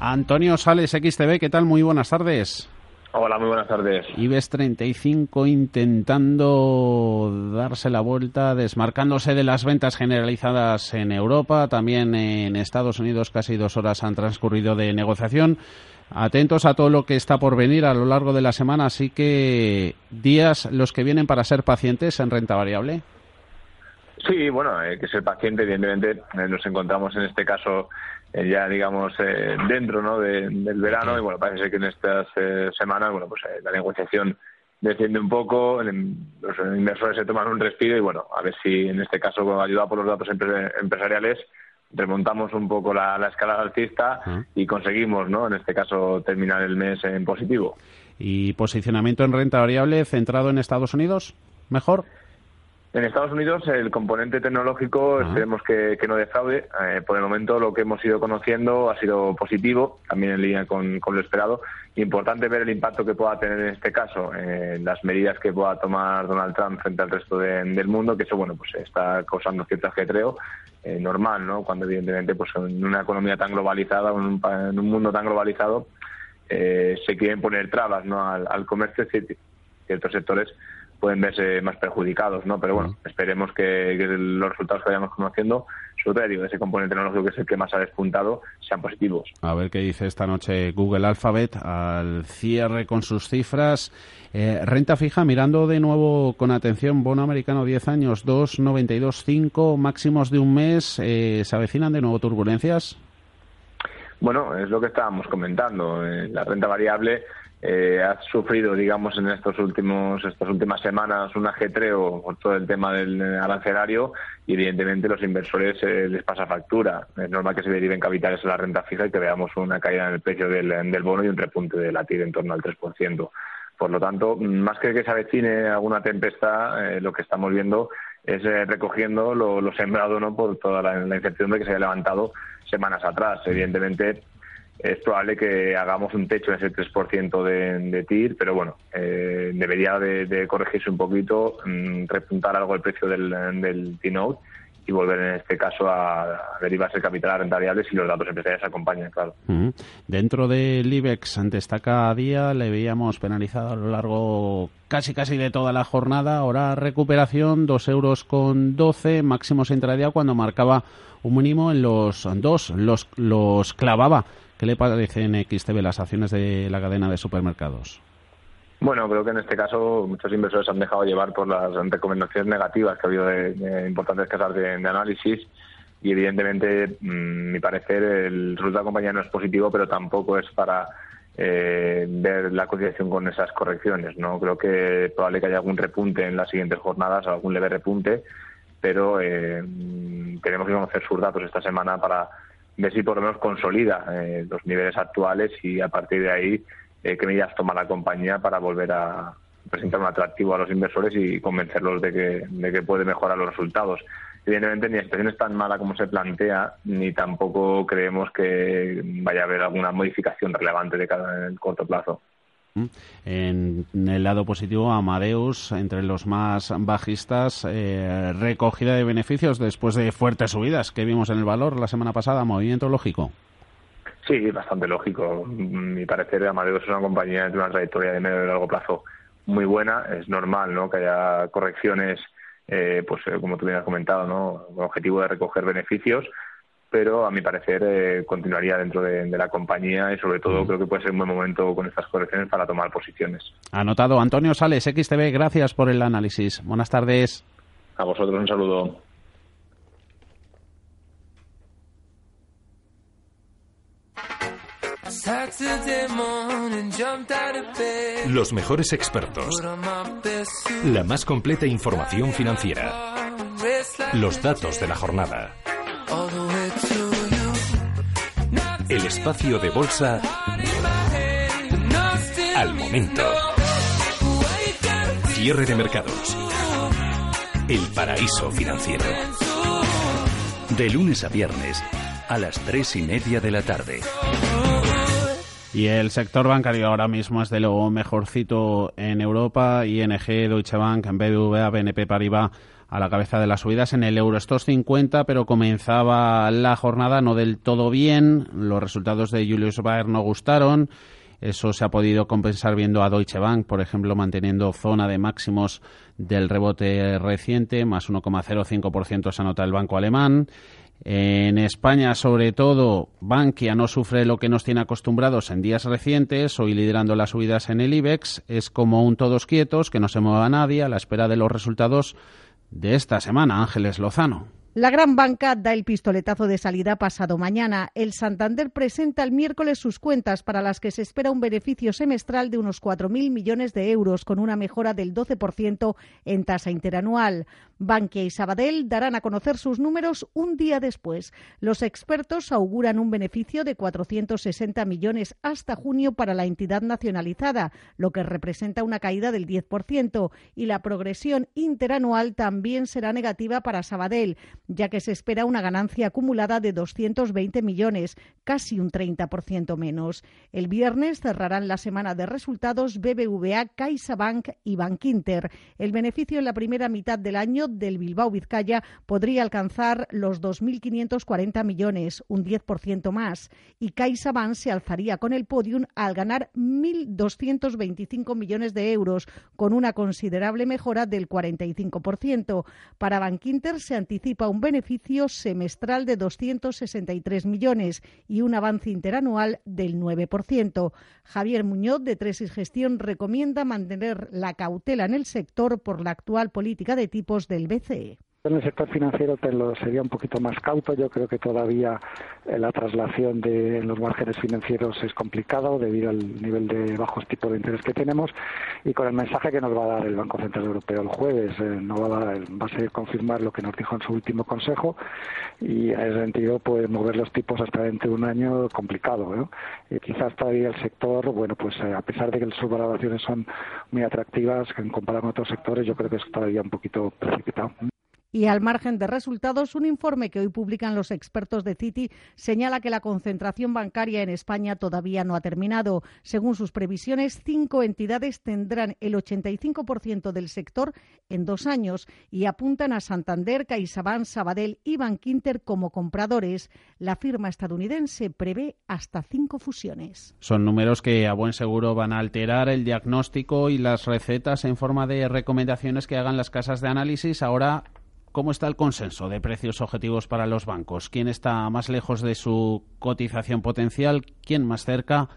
Antonio Sales, XTV, ¿qué tal? Muy buenas tardes. Hola, muy buenas tardes. IBEX 35 intentando darse la vuelta, desmarcándose de las ventas generalizadas en Europa, también en Estados Unidos casi dos horas han transcurrido de negociación atentos a todo lo que está por venir a lo largo de la semana, así que días los que vienen para ser pacientes en renta variable. Sí, bueno, hay que ser paciente, evidentemente eh, nos encontramos en este caso eh, ya digamos eh, dentro ¿no? del verano y bueno parece que en estas semanas bueno pues la negociación desciende un poco, los inversores se toman un respiro y bueno, a ver si en este caso, ayudado por los datos empresariales, remontamos un poco la, escala alcista y conseguimos, ¿no? En este caso, terminar el mes en positivo. ¿Y posicionamiento en renta variable centrado en Estados Unidos? ¿Mejor? En Estados Unidos el componente tecnológico esperemos que, no defraude. Eh, por el momento lo que hemos ido conociendo ha sido positivo, también en línea con, lo esperado. Importante ver el impacto que pueda tener en este caso eh, las medidas que pueda tomar Donald Trump frente al resto del mundo, que eso bueno pues está causando cierto ajetreo eh, normal, ¿no? Cuando evidentemente pues en una economía tan globalizada, en un, mundo tan globalizado, se quieren poner trabas ¿no? al, al comercio ciertos sectores pueden verse más perjudicados, ¿no? Pero bueno, esperemos que, los resultados que vayamos conociendo, todo digo, ese componente tecnológico que es el que más ha despuntado, sean positivos. A ver qué dice esta noche Google Alphabet al cierre con sus cifras. Eh, renta fija, mirando de nuevo con atención, bono americano 10 años, 2,92,5, máximos de un mes, eh, ¿se avecinan de nuevo turbulencias? Bueno, es lo que estábamos comentando. Eh, la renta variable eh, ha sufrido, digamos, en estos últimos, estas últimas semanas un ajetreo por todo el tema del arancelario y, evidentemente, los inversores eh, les pasa factura. Es normal que se deriven capitales a la renta fija y que veamos una caída en el precio del, bono y un repunte de la TIR en torno al 3%. Por lo tanto, más que que se avecine alguna tempestad, eh, lo que estamos viendo es recogiendo lo, sembrado no por toda la, la incertidumbre que se había levantado semanas atrás. Evidentemente, es probable que hagamos un techo en ese 3% de, de TIR, pero bueno, eh, debería de, corregirse un poquito, mm, repuntar algo el precio del, del T-Note y volver en este caso a, derivarse el capital a rentariales si los datos empresariales acompañan, claro. Dentro del IBEX destaca día, le veíamos penalizado a lo largo casi casi de toda la jornada, ahora recuperación, 2 euros con 12, máximos intradía cuando marcaba un mínimo en los dos, los, los clavaba. ¿Qué le parecen XTB las acciones de la cadena de supermercados? Bueno, creo que en este caso muchos inversores han dejado llevar por las recomendaciones negativas que ha habido de, importantes casas de, análisis y evidentemente, mm, mi parecer, el resultado de la compañía no es positivo, pero tampoco es para eh, ver la cotización con esas correcciones. No creo que probable que haya algún repunte en las siguientes jornadas, algún leve repunte, pero eh, mm, tenemos que conocer sus datos esta semana para ver si por lo menos consolida eh, los niveles actuales y a partir de ahí eh, qué medidas toma la compañía para volver a presentar un atractivo a los inversores y convencerlos de que, de que puede mejorar los resultados. Evidentemente, ni la situación es tan mala como se plantea, ni tampoco creemos que vaya a haber alguna modificación relevante de cada en el corto plazo. En el lado positivo, Amadeus, entre los más bajistas, eh, recogida de beneficios después de fuertes subidas que vimos en el valor la semana pasada. ¿Movimiento lógico? Sí, bastante lógico. Mi parecer, Amadeus es una compañía de una trayectoria de medio y largo plazo muy buena. Es normal ¿no? que haya correcciones, eh, pues eh, como tú bien has comentado, ¿no? con objetivo de recoger beneficios pero a mi parecer eh, continuaría dentro de, la compañía y sobre todo creo que puede ser un buen momento con estas correcciones para tomar posiciones. Anotado. Antonio Sales, XTV, gracias por el análisis. Buenas tardes. A vosotros un saludo. Los mejores expertos. La más completa información financiera. Los datos de la jornada. El espacio de bolsa al momento. Cierre de mercados. El paraíso financiero. De lunes a viernes a las tres y media de la tarde. Y el sector bancario ahora mismo es de lo mejorcito en Europa. ING, Deutsche Bank, BBVA, BNP Paribas a la cabeza de las subidas en el Eurostox 50, pero comenzaba la jornada no del todo bien. Los resultados de Julius Baer no gustaron. Eso se ha podido compensar viendo a Deutsche Bank, por ejemplo, manteniendo zona de máximos del rebote reciente, más 1,05% se anota el banco alemán. En España, sobre todo, Bankia no sufre lo que nos tiene acostumbrados en días recientes, hoy liderando las subidas en el IBEX. Es como un todos quietos, que no se mueva nadie a la espera de los resultados de esta semana, Ángeles Lozano. La gran banca da el pistoletazo de salida pasado mañana. El Santander presenta el miércoles sus cuentas para las que se espera un beneficio semestral de unos 4.000 millones de euros, con una mejora del 12% en tasa interanual. Bankia y Sabadell darán a conocer sus números un día después. Los expertos auguran un beneficio de 460 millones hasta junio para la entidad nacionalizada, lo que representa una caída del 10%, y la progresión interanual también será negativa para Sabadell ya que se espera una ganancia acumulada de 220 millones, casi un 30% menos. El viernes cerrarán la semana de resultados BBVA, CaixaBank y Bankinter. El beneficio en la primera mitad del año del Bilbao Vizcaya podría alcanzar los 2.540 millones, un 10% más, y CaixaBank se alzaría con el podium al ganar 1.225 millones de euros, con una considerable mejora del 45%. Para Bankinter se anticipa un beneficio semestral de 263 millones y un avance interanual del 9%. Javier Muñoz, de Tresis Gestión, recomienda mantener la cautela en el sector por la actual política de tipos del BCE. En el sector financiero te lo sería un poquito más cauto. Yo creo que todavía eh, la traslación de los márgenes financieros es complicado debido al nivel de bajos tipos de interés que tenemos y con el mensaje que nos va a dar el Banco Central Europeo el jueves. Eh, no va a, dar, va a ser confirmar lo que nos dijo en su último consejo y en ese sentido pues mover los tipos hasta dentro de un año complicado. Y quizás todavía el sector, bueno, pues eh, a pesar de que sus valoraciones son muy atractivas en comparación con otros sectores, yo creo que es todavía un poquito precipitado. Y al margen de resultados, un informe que hoy publican los expertos de Citi señala que la concentración bancaria en España todavía no ha terminado. Según sus previsiones, cinco entidades tendrán el 85% del sector en dos años y apuntan a Santander, CaixaBank, Sabadell y Bankinter como compradores. La firma estadounidense prevé hasta cinco fusiones. Son números que a buen seguro van a alterar el diagnóstico y las recetas en forma de recomendaciones que hagan las casas de análisis. Ahora ¿Cómo está el consenso de precios objetivos para los bancos? ¿Quién está más lejos de su cotización potencial? ¿Quién más cerca?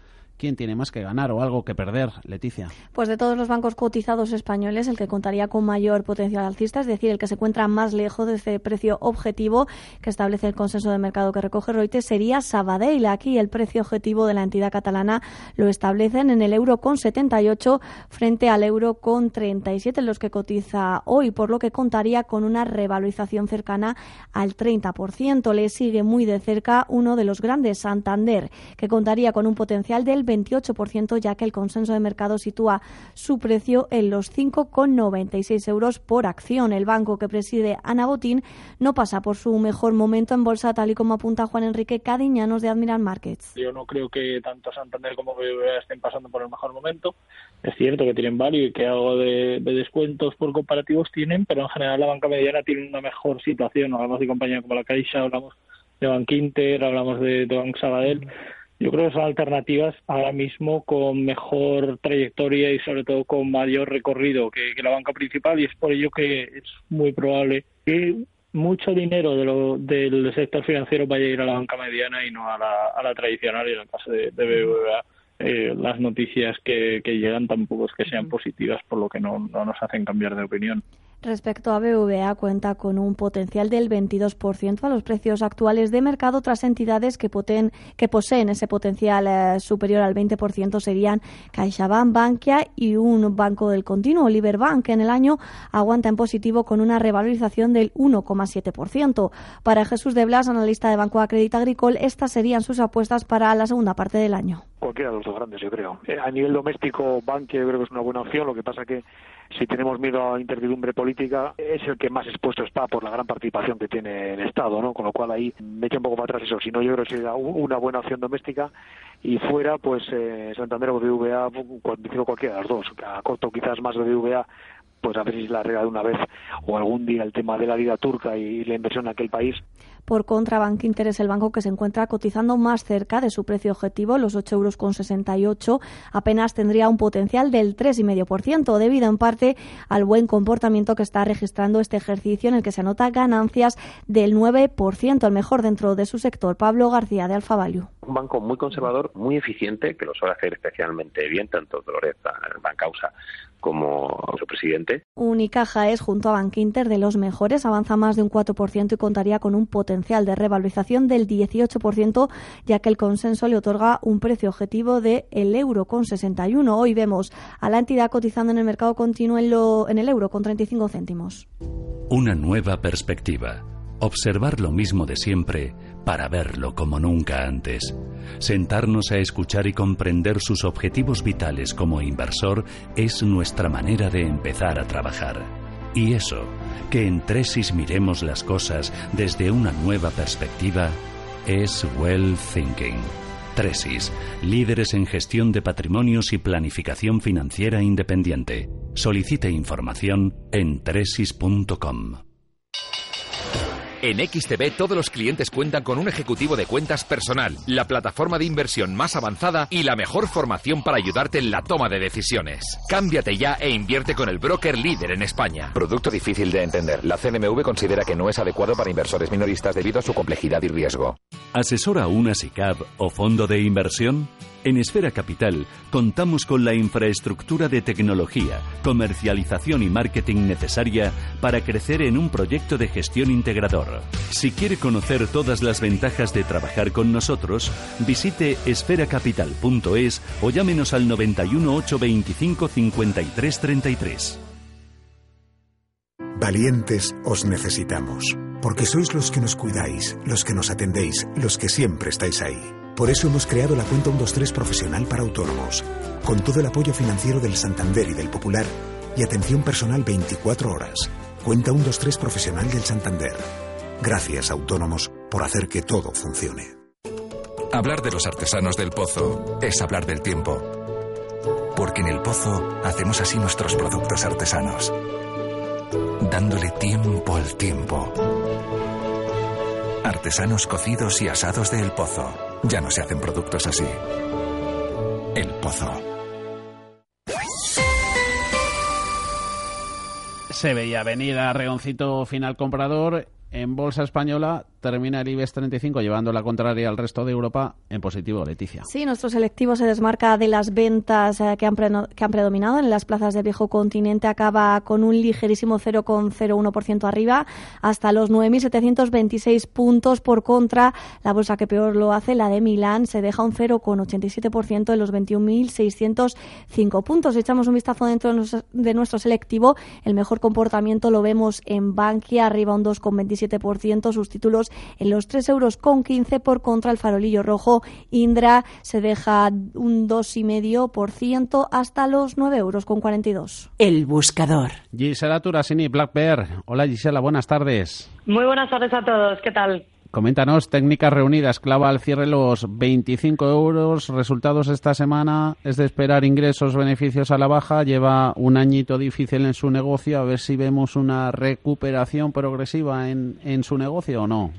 ¿Quién tiene más que ganar o algo que perder, Leticia? Pues de todos los bancos cotizados españoles, el que contaría con mayor potencial alcista, es decir, el que se encuentra más lejos de ese precio objetivo que establece el consenso de mercado que recoge Reuters, sería Sabadell. Aquí el precio objetivo de la entidad catalana lo establecen en el euro con 78 frente al euro con 37, los que cotiza hoy, por lo que contaría con una revalorización cercana al 30%. Le sigue muy de cerca uno de los grandes, Santander, que contaría con un potencial del 28%, ya que el consenso de mercado sitúa su precio en los 5,96 euros por acción. El banco que preside Ana Botín no pasa por su mejor momento en bolsa, tal y como apunta Juan Enrique Cadiñanos de Admiral Markets. Yo no creo que tanto Santander como BBVA estén pasando por el mejor momento. Es cierto que tienen value y que algo de, descuentos por comparativos tienen, pero en general la banca mediana tiene una mejor situación. Hablamos de compañía como la Caixa, hablamos de Bankinter, hablamos de, de Bank Sabadell. Yo creo que son alternativas ahora mismo con mejor trayectoria y sobre todo con mayor recorrido que, la banca principal y es por ello que es muy probable que mucho dinero de lo, del sector financiero vaya a ir a la banca mediana y no a la, a la tradicional y en el caso de, de BBVA eh, las noticias que, que, llegan tampoco es que sean positivas por lo que no, no nos hacen cambiar de opinión. Respecto a BVA, cuenta con un potencial del 22% a los precios actuales de mercado. Otras entidades que, que poseen ese potencial eh, superior al 20% serían CaixaBank, Bankia y un banco del continuo, Liberbank, que en el año aguanta en positivo con una revalorización del 1,7%. Para Jesús de Blas, analista de Banco Acredita Agricole, estas serían sus apuestas para la segunda parte del año. Cualquiera de los dos grandes, yo creo. Eh, a nivel doméstico, Bankia yo creo que es una buena opción. Lo que pasa que si tenemos miedo a incertidumbre política, es el que más expuesto está por la gran participación que tiene el Estado, ¿no? Con lo cual ahí me echa un poco para atrás eso. Si no, yo creo que sería una buena opción doméstica y fuera, pues eh, Santander o BVA, digo cualquiera de las dos. A corto quizás más BVA pues a ver si la arregla de una vez o algún día el tema de la vida turca y la inversión en aquel país. Por contra, Bank Inter es el banco que se encuentra cotizando más cerca de su precio objetivo, los 8,68 euros Apenas tendría un potencial del 3,5%, debido en parte al buen comportamiento que está registrando este ejercicio en el que se anota ganancias del 9%, el mejor dentro de su sector. Pablo García de Alfa Value. Un banco muy conservador, muy eficiente, que lo suele hacer especialmente bien, tanto Dolores Bancausa como su presidente. Unicaja es, junto a Bankinter, de los mejores, avanza más de un 4% y contaría con un potencial de revalorización del 18%, ya que el consenso le otorga un precio objetivo de el euro con 61. Hoy vemos a la entidad cotizando en el mercado continuo en, lo, en el euro con 35 céntimos. Una nueva perspectiva. Observar lo mismo de siempre para verlo como nunca antes. Sentarnos a escuchar y comprender sus objetivos vitales como inversor es nuestra manera de empezar a trabajar. Y eso, que en Tresis miremos las cosas desde una nueva perspectiva, es Well Thinking. Tresis, líderes en gestión de patrimonios y planificación financiera independiente. Solicite información en tresis.com. En XTB todos los clientes cuentan con un ejecutivo de cuentas personal, la plataforma de inversión más avanzada y la mejor formación para ayudarte en la toma de decisiones. Cámbiate ya e invierte con el broker líder en España. Producto difícil de entender. La CNMV considera que no es adecuado para inversores minoristas debido a su complejidad y riesgo. ¿Asesora una SICAV o fondo de inversión? En Esfera Capital contamos con la infraestructura de tecnología, comercialización y marketing necesaria para crecer en un proyecto de gestión integrador. Si quiere conocer todas las ventajas de trabajar con nosotros, visite esferacapital.es o llámenos al 91 825 53 33. Valientes os necesitamos, porque sois los que nos cuidáis, los que nos atendéis, los que siempre estáis ahí. Por eso hemos creado la cuenta 123 profesional para autónomos, con todo el apoyo financiero del Santander y del Popular y atención personal 24 horas. Cuenta 123 profesional del Santander. Gracias, autónomos, por hacer que todo funcione. Hablar de los artesanos del pozo es hablar del tiempo. Porque en el pozo hacemos así nuestros productos artesanos, dándole tiempo al tiempo. Artesanos cocidos y asados de El Pozo. Ya no se hacen productos así. El Pozo. Se veía venir a Regoncito final comprador en Bolsa Española termina el IBEX 35 llevando la contraria al resto de Europa en positivo, Leticia. Sí, nuestro selectivo se desmarca de las ventas eh, que, han predominado en las plazas del viejo continente. Acaba con un ligerísimo 0,01% arriba hasta los 9.726 puntos. Por contra, la bolsa que peor lo hace, la de Milán, se deja un 0,87% en los 21.605 puntos. Echamos un vistazo dentro de nuestro selectivo. El mejor comportamiento lo vemos en Bankia, arriba un 2,27 sus títulos en los 3 euros con 15 por contra el farolillo rojo. Indra se deja un 2,5% hasta los 9 euros con 42. El buscador. Gisela Turasini, Black Bear. Hola Gisela, buenas tardes. Muy buenas tardes a todos, ¿qué tal? Coméntanos, técnicas reunidas, clava al cierre los 25 euros, resultados esta semana, es de esperar ingresos, beneficios a la baja, lleva un añito difícil en su negocio, a ver si vemos una recuperación progresiva en, en su negocio o no.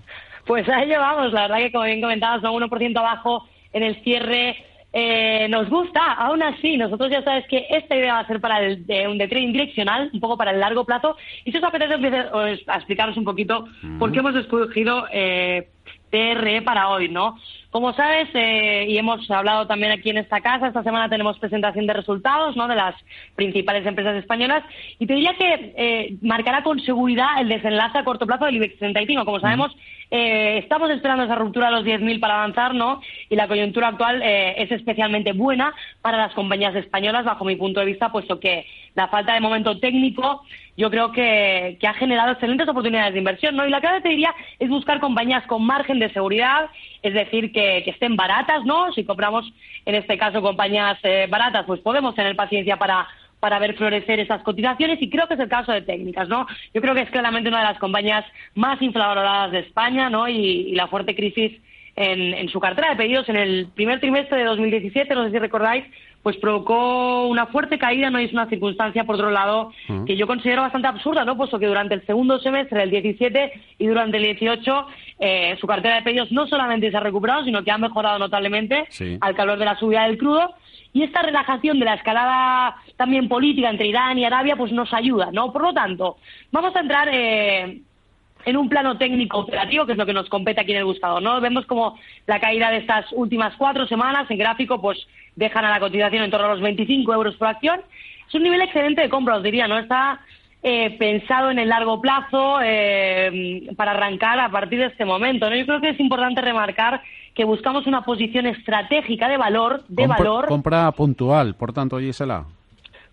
Pues ahí llevamos, la verdad que como bien comentabas, ¿no? 1% abajo en el cierre, eh, nos gusta, aún así, nosotros ya sabes que esta idea va a ser para el, de un de trading direccional, un poco para el largo plazo, y si os apetece empezar a explicaros un poquito por qué hemos escogido eh, TRE para hoy, ¿no? Como sabes, eh, y hemos hablado también aquí en esta casa, esta semana tenemos presentación de resultados ¿no? de las principales empresas españolas y te diría que eh, marcará con seguridad el desenlace a corto plazo del IBEX 35. Como sabemos, eh, estamos esperando esa ruptura de los 10.000 para avanzar ¿no? y la coyuntura actual es especialmente buena para las compañías españolas, bajo mi punto de vista, puesto que la falta de momento técnico yo creo que, ha generado excelentes oportunidades de inversión. ¿no? Y la clave te diría es buscar compañías con margen de seguridad, es decir, que que, estén baratas, ¿no? Si compramos, en este caso, compañías eh, baratas, pues podemos tener paciencia para, para ver florecer esas cotizaciones y creo que es el caso de técnicas, ¿no? Yo creo que es claramente una de las compañías más infravaloradas de España, ¿no? Y, la fuerte crisis en, en, su cartera de pedidos en el primer trimestre de 2017, no sé si recordáis, pues provocó una fuerte caída, no es una circunstancia, por otro lado, Mm. que yo considero bastante absurda, ¿no? Puesto que durante el segundo semestre del 17 y durante el 18 eh, su cartera de pedidos no solamente se ha recuperado, sino que ha mejorado notablemente Sí. al calor de la subida del crudo. Y esta relajación de la escalada también política entre Irán y Arabia, pues nos ayuda, ¿no? Por lo tanto, vamos a entrar eh, en un plano técnico operativo, que es lo que nos compete aquí en el buscador, ¿no? Vemos como la caída de estas últimas cuatro semanas en gráfico, pues dejan a la cotización en torno a los 25 euros por acción. Es un nivel excelente de compra, os diría, ¿no? Está eh, pensado en el largo plazo eh, para arrancar a partir de este momento, ¿no? Yo creo que es importante remarcar que buscamos una posición estratégica de valor, de Compra- valor Compra puntual, por tanto, Gisela.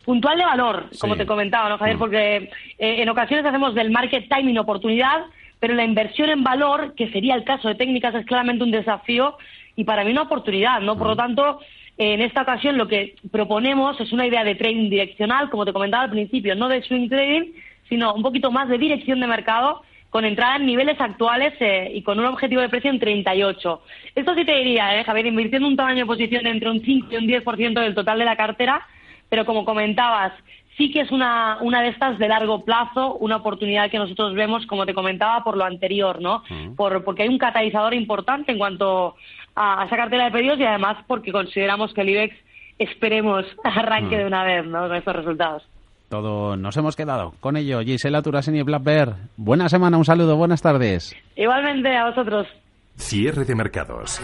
puntual de valor, Sí. como te comentaba, ¿no, Javier? Mm. Porque eh, en ocasiones hacemos del market timing oportunidad, pero la inversión en valor, que sería el caso de técnicas, es claramente un desafío y para mí una oportunidad, ¿no? Por lo tanto, eh, en esta ocasión lo que proponemos es una idea de trading direccional, como te comentaba al principio, no de swing trading, sino un poquito más de dirección de mercado con entrada en niveles actuales eh, y con un objetivo de precio en 38. Esto sí te diría, eh, Javier, invirtiendo un tamaño de posición entre un 5 y un 10% del total de la cartera, pero como comentabas, sí que es una, una de estas de largo plazo, una oportunidad que nosotros vemos, como te comentaba, por lo anterior, ¿no? Por, porque hay un catalizador importante en cuanto a, a esa cartera de pedidos y además porque consideramos que el IBEX, esperemos, arranque Mm. de una vez, ¿no? Con estos resultados. Todo nos hemos quedado con ello. Gisela Turasini Black Bear. Buena semana, un saludo, buenas tardes. Igualmente a vosotros. Cierre de mercados.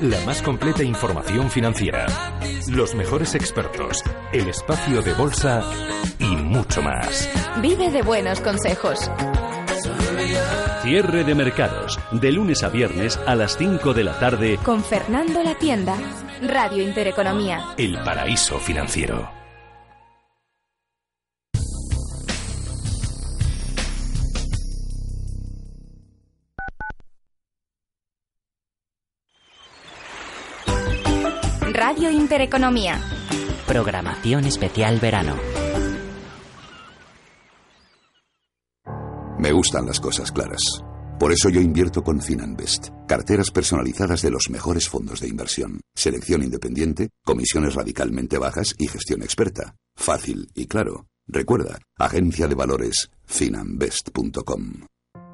La más completa información financiera. Los mejores expertos. El espacio de bolsa y mucho más. Vive de buenos consejos. Cierre de mercados, de lunes a viernes a las 5 de la tarde, Con Fernando La Tienda. Radio Intereconomía. El paraíso financiero. Radio Intereconomía. Programación especial verano. Me gustan las cosas claras. Por eso yo invierto con Finanbest. Carteras personalizadas de los mejores fondos de inversión. Selección independiente, comisiones radicalmente bajas y gestión experta. Fácil y claro. Recuerda, agencia de valores finanbest.com.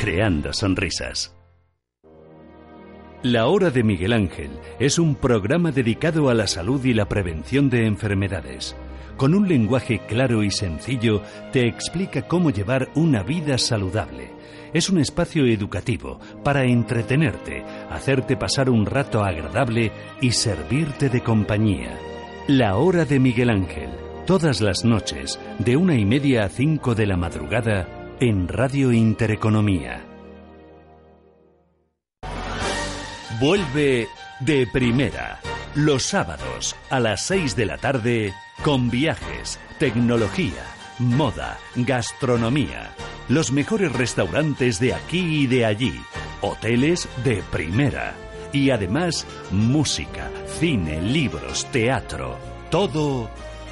creando sonrisas. La Hora de Miguel Ángel es un programa dedicado a la salud y la prevención de enfermedades. Con un lenguaje claro y sencillo te explica cómo llevar una vida saludable. Es un espacio educativo para entretenerte, hacerte pasar un rato agradable y servirte de compañía. La Hora de Miguel Ángel, todas las noches, de una y media a cinco de la madrugada, en Radio Intereconomía. Vuelve de primera, los sábados a las 6 de la tarde, con viajes, tecnología, moda, gastronomía, los mejores restaurantes de aquí y de allí, hoteles de primera y además música, cine, libros, teatro, todo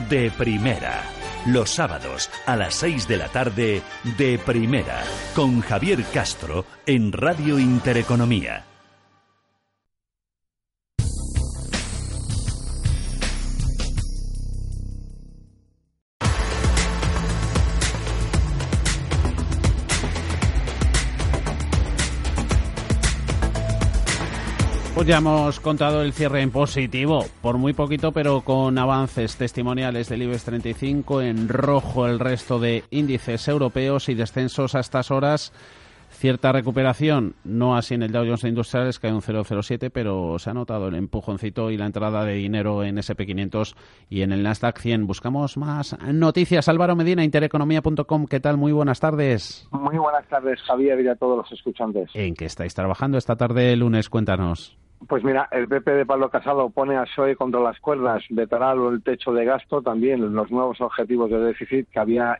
de primera. Los sábados a las 6 de la tarde, de primera, con Javier Castro en Radio Intereconomía. Pues ya hemos contado el cierre en positivo, por muy poquito, pero con avances testimoniales del IBEX 35, en rojo el resto de índices europeos y descensos a estas horas. Cierta recuperación, no así en el Dow Jones Industriales, que hay un 0,07, pero se ha notado el empujoncito y la entrada de dinero en SP500 y en el Nasdaq 100. Buscamos más noticias. Álvaro Medina, intereconomía.com. ¿Qué tal? Muy buenas tardes. Muy buenas tardes, Javier, y a todos los escuchantes. ¿En qué estáis trabajando esta tarde lunes? Cuéntanos. Pues mira, el PP de Pablo Casado pone a PSOE contra las cuerdas, vetará el techo de gasto, también los nuevos objetivos de déficit que había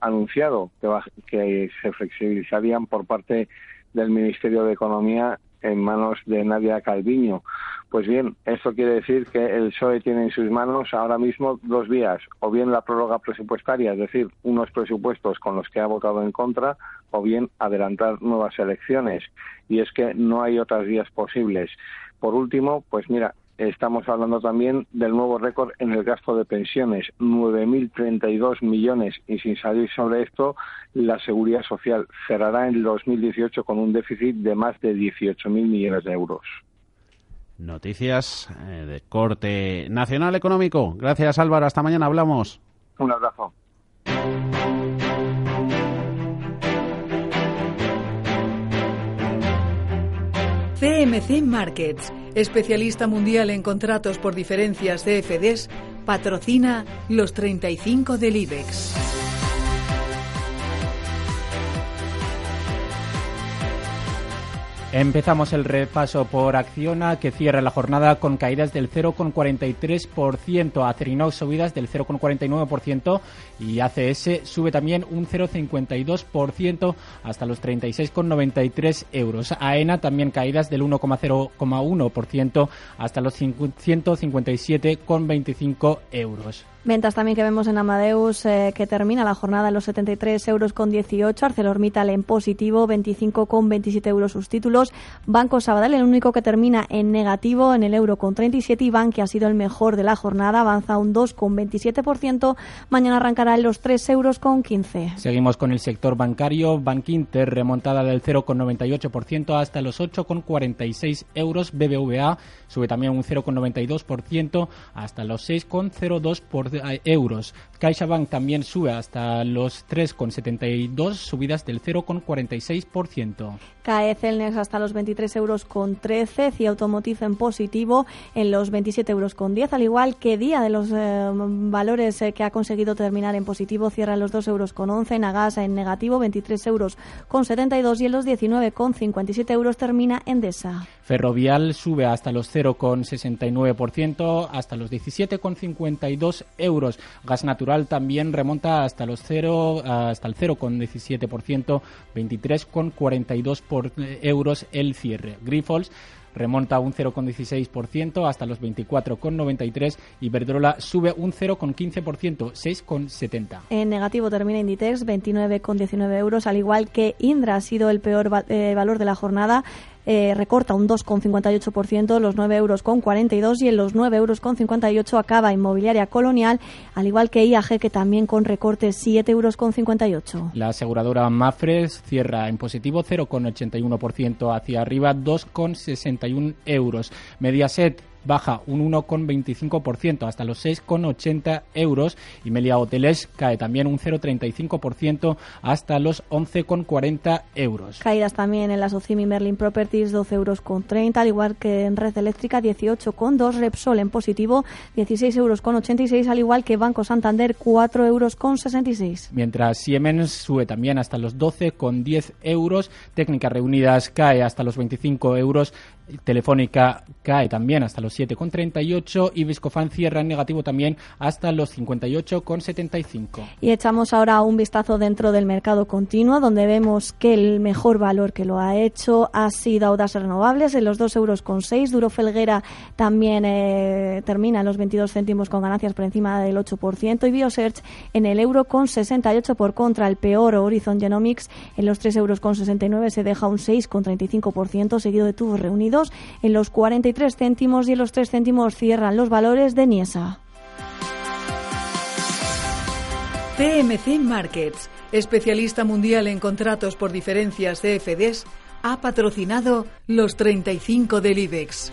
anunciado que, que se flexibilizarían por parte del Ministerio de Economía en manos de Nadia Calviño. Pues bien, esto quiere decir que el PSOE tiene en sus manos ahora mismo dos vías, o bien la prórroga presupuestaria, es decir, unos presupuestos con los que ha votado en contra, o bien adelantar nuevas elecciones. Y es que no hay otras vías posibles. Por último, pues mira, Estamos hablando también del nuevo récord en el gasto de pensiones, 9.032 millones. Y sin salir sobre esto, la seguridad social cerrará en el 2018 con un déficit de más de 18.000 millones de euros. Noticias eh, de corte nacional económico. Gracias Álvaro, hasta mañana hablamos. Un abrazo. CMC Markets, especialista mundial en contratos por diferencias CFDs, patrocina los 35 del IBEX. Empezamos el repaso por Acciona, que cierra la jornada con caídas del 0,43%, Acerinox subidas del 0,49% y ACS sube también un 0,52% hasta los 36,93 euros. AENA también caídas del 1,01% hasta los 157,25 euros. Ventas también que vemos en Amadeus eh, que termina la jornada en los 73 euros con 18, ArcelorMittal en positivo 25 con 27 euros sus títulos, Banco Sabadell el único que termina en negativo en el euro con 37 y que ha sido el mejor de la jornada, avanza un 2 con 27%, mañana arrancará en los 3 euros con 15. Seguimos con el sector bancario, Bankinter remontada del 0,98% hasta los 8,46 euros, BBVA sube también un 0,92% hasta los 6,02% euros. CaixaBank también sube hasta los 3,72, subidas del 0,46%. Cae Celnex hasta los 23 euros con 13, CIE Automotive en positivo en los 27 euros con 10, al igual que Día de los eh, valores eh, que ha conseguido terminar en positivo, cierra en los 2 euros con 11, Nagasa en negativo 23 euros con 72 y en los 19 con 57 euros termina Endesa. Ferrovial sube hasta los 0,69%, hasta los 17,52 euros. Gas natural también remonta hasta los 0, hasta el 0,17%, 23,42 euros el cierre. Grifols remonta un 0,16% hasta los 24,93 y Verdrola sube un 0,15%, 6,70. En negativo termina Inditex, 29,19 euros, al igual que Indra ha sido el peor eh, valor de la jornada eh, recorta un 2,58%, los 9 euros con 42 y en los 9 euros con 58 acaba Inmobiliaria Colonial, al igual que IAG que también con recorte 7 euros con 58. La aseguradora Mafres cierra en positivo 0,81% hacia arriba 2,61 euros. Mediaset baja un 1,25% hasta los 6,80 euros y Melia Hoteles cae también un 0,35% hasta los 11,40 euros. Caídas también en la Socimi Merlin Properties 12 euros con 30, al igual que en Red Eléctrica 18,2, Repsol en positivo 16 euros con 86, al igual que Banco Santander 4 euros con 66. Mientras Siemens sube también hasta los 12,10 euros, Técnicas Reunidas cae hasta los 25 euros, Telefónica cae también hasta los 7,38 y Viscofan cierra en negativo también hasta los 58,75. Y echamos ahora un vistazo dentro del mercado continuo, donde vemos que el mejor valor que lo ha hecho ha sido Audas Renovables en los 2,6 euros. Duro Felguera también eh, termina en los 22 céntimos con ganancias por encima del 8% y Biosearch en el euro con 68 por contra. El peor Horizon Genomics en los 3,69 euros con 69 se deja un 6,35% seguido de tubos reunidos en los 43 céntimos y en los 3 céntimos cierran los valores de Niesa. CMC Markets, especialista mundial en contratos por diferencias CFDs, ha patrocinado los 35 del IBEX.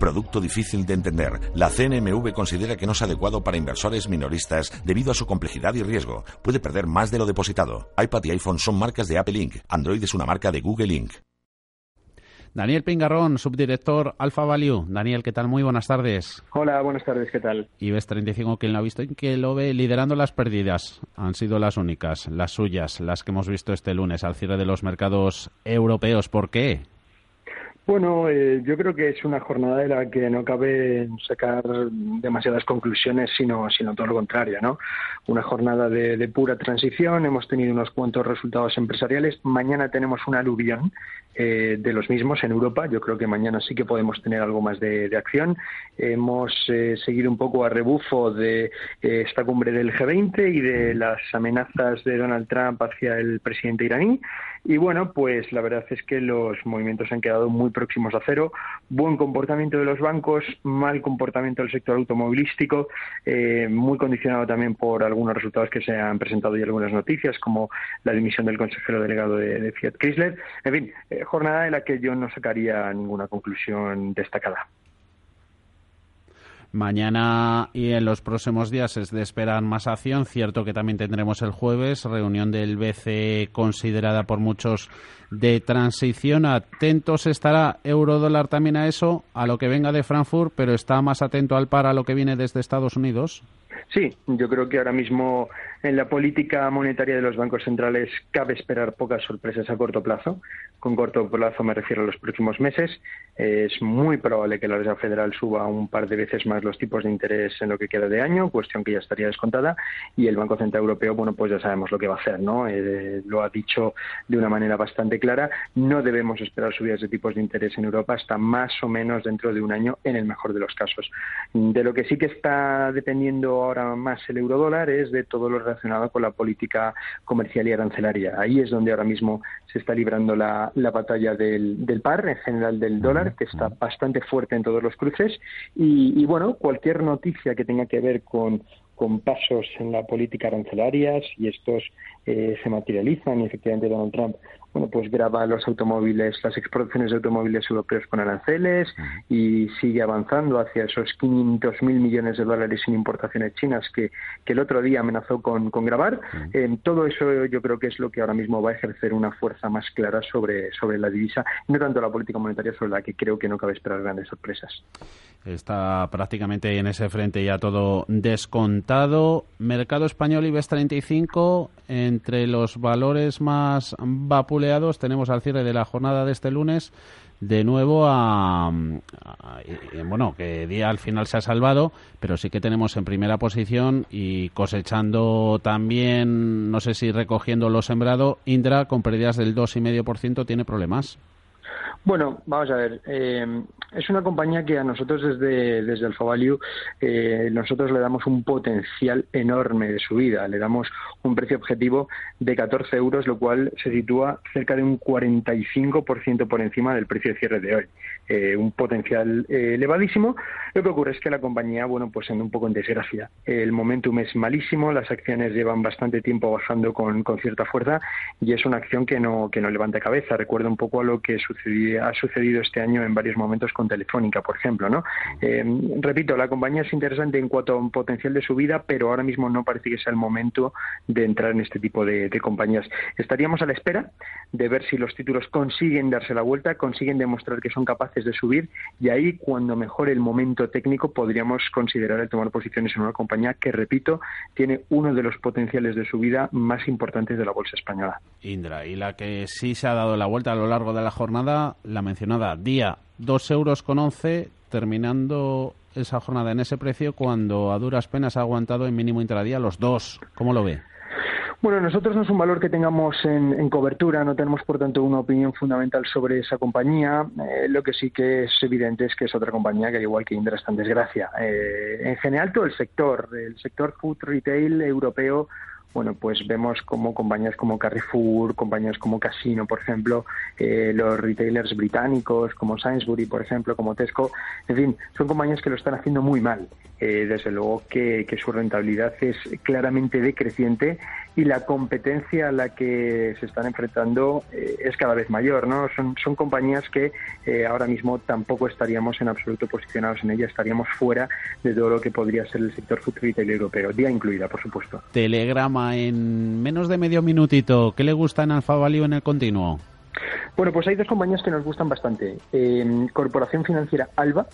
Producto difícil de entender. La CNMV considera que no es adecuado para inversores minoristas debido a su complejidad y riesgo. Puede perder más de lo depositado. iPad y iPhone son marcas de Apple Inc. Android es una marca de Google Inc. Daniel Pingarrón, subdirector Alpha Value. Daniel, ¿qué tal? Muy buenas tardes. Hola, buenas tardes, ¿qué tal? IBEX 35, ¿quién lo ha visto y quién lo ve liderando las pérdidas? Han sido las únicas, las suyas, las que hemos visto este lunes al cierre de los mercados europeos. ¿Por qué? Bueno, eh, yo creo que es una jornada de la que no cabe sacar demasiadas conclusiones, sino, sino todo lo contrario, ¿no? Una jornada de, pura transición, hemos tenido unos cuantos resultados empresariales, mañana tenemos un aluvión eh, de los mismos en Europa, yo creo que mañana sí que podemos tener algo más de, acción. Hemos eh, seguido un poco a rebufo de esta cumbre del G20 y de las amenazas de Donald Trump hacia el presidente iraní. Y bueno, pues la verdad es que los movimientos han quedado muy próximos a cero. Buen comportamiento de los bancos, mal comportamiento del sector automovilístico, eh, muy condicionado también por algunos resultados que se han presentado y algunas noticias, como la dimisión del consejero delegado de, Fiat Chrysler. En fin, eh, jornada en la que yo no sacaría ninguna conclusión destacada. Mañana y en los próximos días es de esperar más acción. Cierto que también tendremos el jueves reunión del BCE considerada por muchos de transición. Atentos estará eurodólar también a eso, a lo que venga de Frankfurt, pero está más atento al par a lo que viene desde Estados Unidos. Sí, yo creo que ahora mismo en la política monetaria de los bancos centrales cabe esperar pocas sorpresas a corto plazo. Con corto plazo me refiero a los próximos meses. Es muy probable que la Reserva Federal suba un par de veces más los tipos de interés en lo que queda de año, cuestión que ya estaría descontada. Y el Banco Central Europeo, bueno, pues ya sabemos lo que va a hacer, ¿no? Eh, lo ha dicho de una manera bastante clara. No debemos esperar subidas de tipos de interés en Europa hasta más o menos dentro de un año, en el mejor de los casos. De lo que sí que está dependiendo ahora más el eurodólar es de todo lo relacionado con la política comercial y arancelaria. Ahí es donde ahora mismo se está librando la, batalla del, del, par, en general del dólar, que está bastante fuerte en todos los cruces. Y, bueno, cualquier noticia que tenga que ver con, con pasos en la política arancelaria, si estos eh, se materializan y efectivamente Donald Trump bueno, pues graba los automóviles, las exportaciones de automóviles europeos con aranceles y sigue avanzando hacia esos 500.000 millones de dólares en importaciones chinas que, que el otro día amenazó con, con grabar. todo eso yo creo que es lo que ahora mismo va a ejercer una fuerza más clara sobre, sobre la divisa, no tanto la política monetaria sobre la que creo que no cabe esperar grandes sorpresas. Está prácticamente en ese frente ya todo descontado. Mercado español IBEX 35, entre los valores más tenemos al cierre de la jornada de este lunes de nuevo a, bueno que día al final se ha salvado pero sí que tenemos en primera posición y cosechando también no sé si recogiendo lo sembrado Indra con pérdidas del dos y medio por ciento tiene problemas bueno, vamos a ver. Eh, es una compañía que a nosotros desde, desde Alfa Value eh, nosotros le damos un potencial enorme de subida. Le damos un precio objetivo de 14 euros, lo cual se sitúa cerca de un 45% por encima del precio de cierre de hoy. Eh, un potencial elevadísimo. Lo que ocurre es que la compañía, bueno, pues en un poco en desgracia. El momentum es malísimo, las acciones llevan bastante tiempo bajando con, con cierta fuerza y es una acción que no, que no levanta cabeza. Recuerda un poco a lo que sucedió ha sucedido este año en varios momentos con Telefónica, por ejemplo. ¿no? Eh, repito, la compañía es interesante en cuanto a un potencial de subida, pero ahora mismo no parece que sea el momento de entrar en este tipo de, compañías. Estaríamos a la espera de ver si los títulos consiguen darse la vuelta, consiguen demostrar que son capaces de subir y ahí, cuando mejore el momento técnico, podríamos considerar el tomar posiciones en una compañía que, repito, tiene uno de los potenciales de subida más importantes de la bolsa española. Indra, y la que sí se ha dado la vuelta a lo largo de la jornada la mencionada día 2 euros con 11, terminando esa jornada en ese precio cuando a duras penas ha aguantado en mínimo intradía los dos. ¿Cómo lo ve? Bueno, nosotros no es un valor que tengamos en, cobertura, no tenemos por tanto una opinión fundamental sobre esa compañía. Eh, lo que sí que es evidente es que es otra compañía que, al igual que Indra, está en desgracia. Eh, en general, todo el sector, el sector food retail europeo, bueno, pues vemos como compañías como Carrefour, compañías como Casino, por ejemplo, eh, los retailers británicos como Sainsbury, por ejemplo, como Tesco, en fin, son compañías que lo están haciendo muy mal. Eh, desde luego que, su rentabilidad es claramente decreciente y la competencia a la que se están enfrentando eh, es cada vez mayor, ¿no? Son, son compañías que ahora mismo tampoco estaríamos en absoluto posicionados en ellas, estaríamos fuera de todo lo que podría ser el sector food retail europeo, día incluida, por supuesto. Telegrama en menos de medio minutito. ¿Qué le gusta en Alfa Value en el continuo? Bueno, pues hay dos compañías que nos gustan bastante. Eh, Corporación Financiera Alba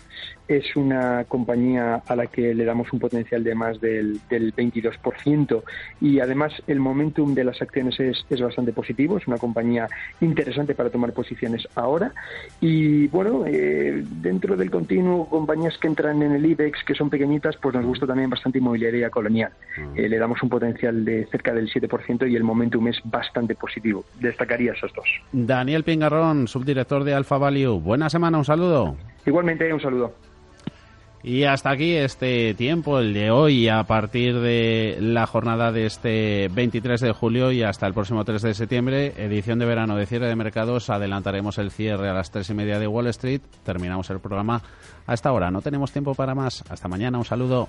es una compañía a la que le damos un potencial de más del, del 22% y además el momentum de las acciones es, es, bastante positivo. Es una compañía interesante para tomar posiciones ahora. Y bueno, eh, dentro del continuo, compañías que entran en el IBEX, que son pequeñitas, pues nos gusta también bastante inmobiliaria colonial. Mm. Eh, le damos un potencial de cerca del 7% y el momentum es bastante positivo. Destacaría esos dos. Daniel Pingarrón, subdirector de Alfa Value. Buena semana, un saludo. Igualmente, un saludo. Y hasta aquí este tiempo, el de hoy, a partir de la jornada de este 23 de julio y hasta el próximo 3 de septiembre, edición de verano de cierre de mercados. Adelantaremos el cierre a las 3 y media de Wall Street. Terminamos el programa a esta hora. No tenemos tiempo para más. Hasta mañana. Un saludo.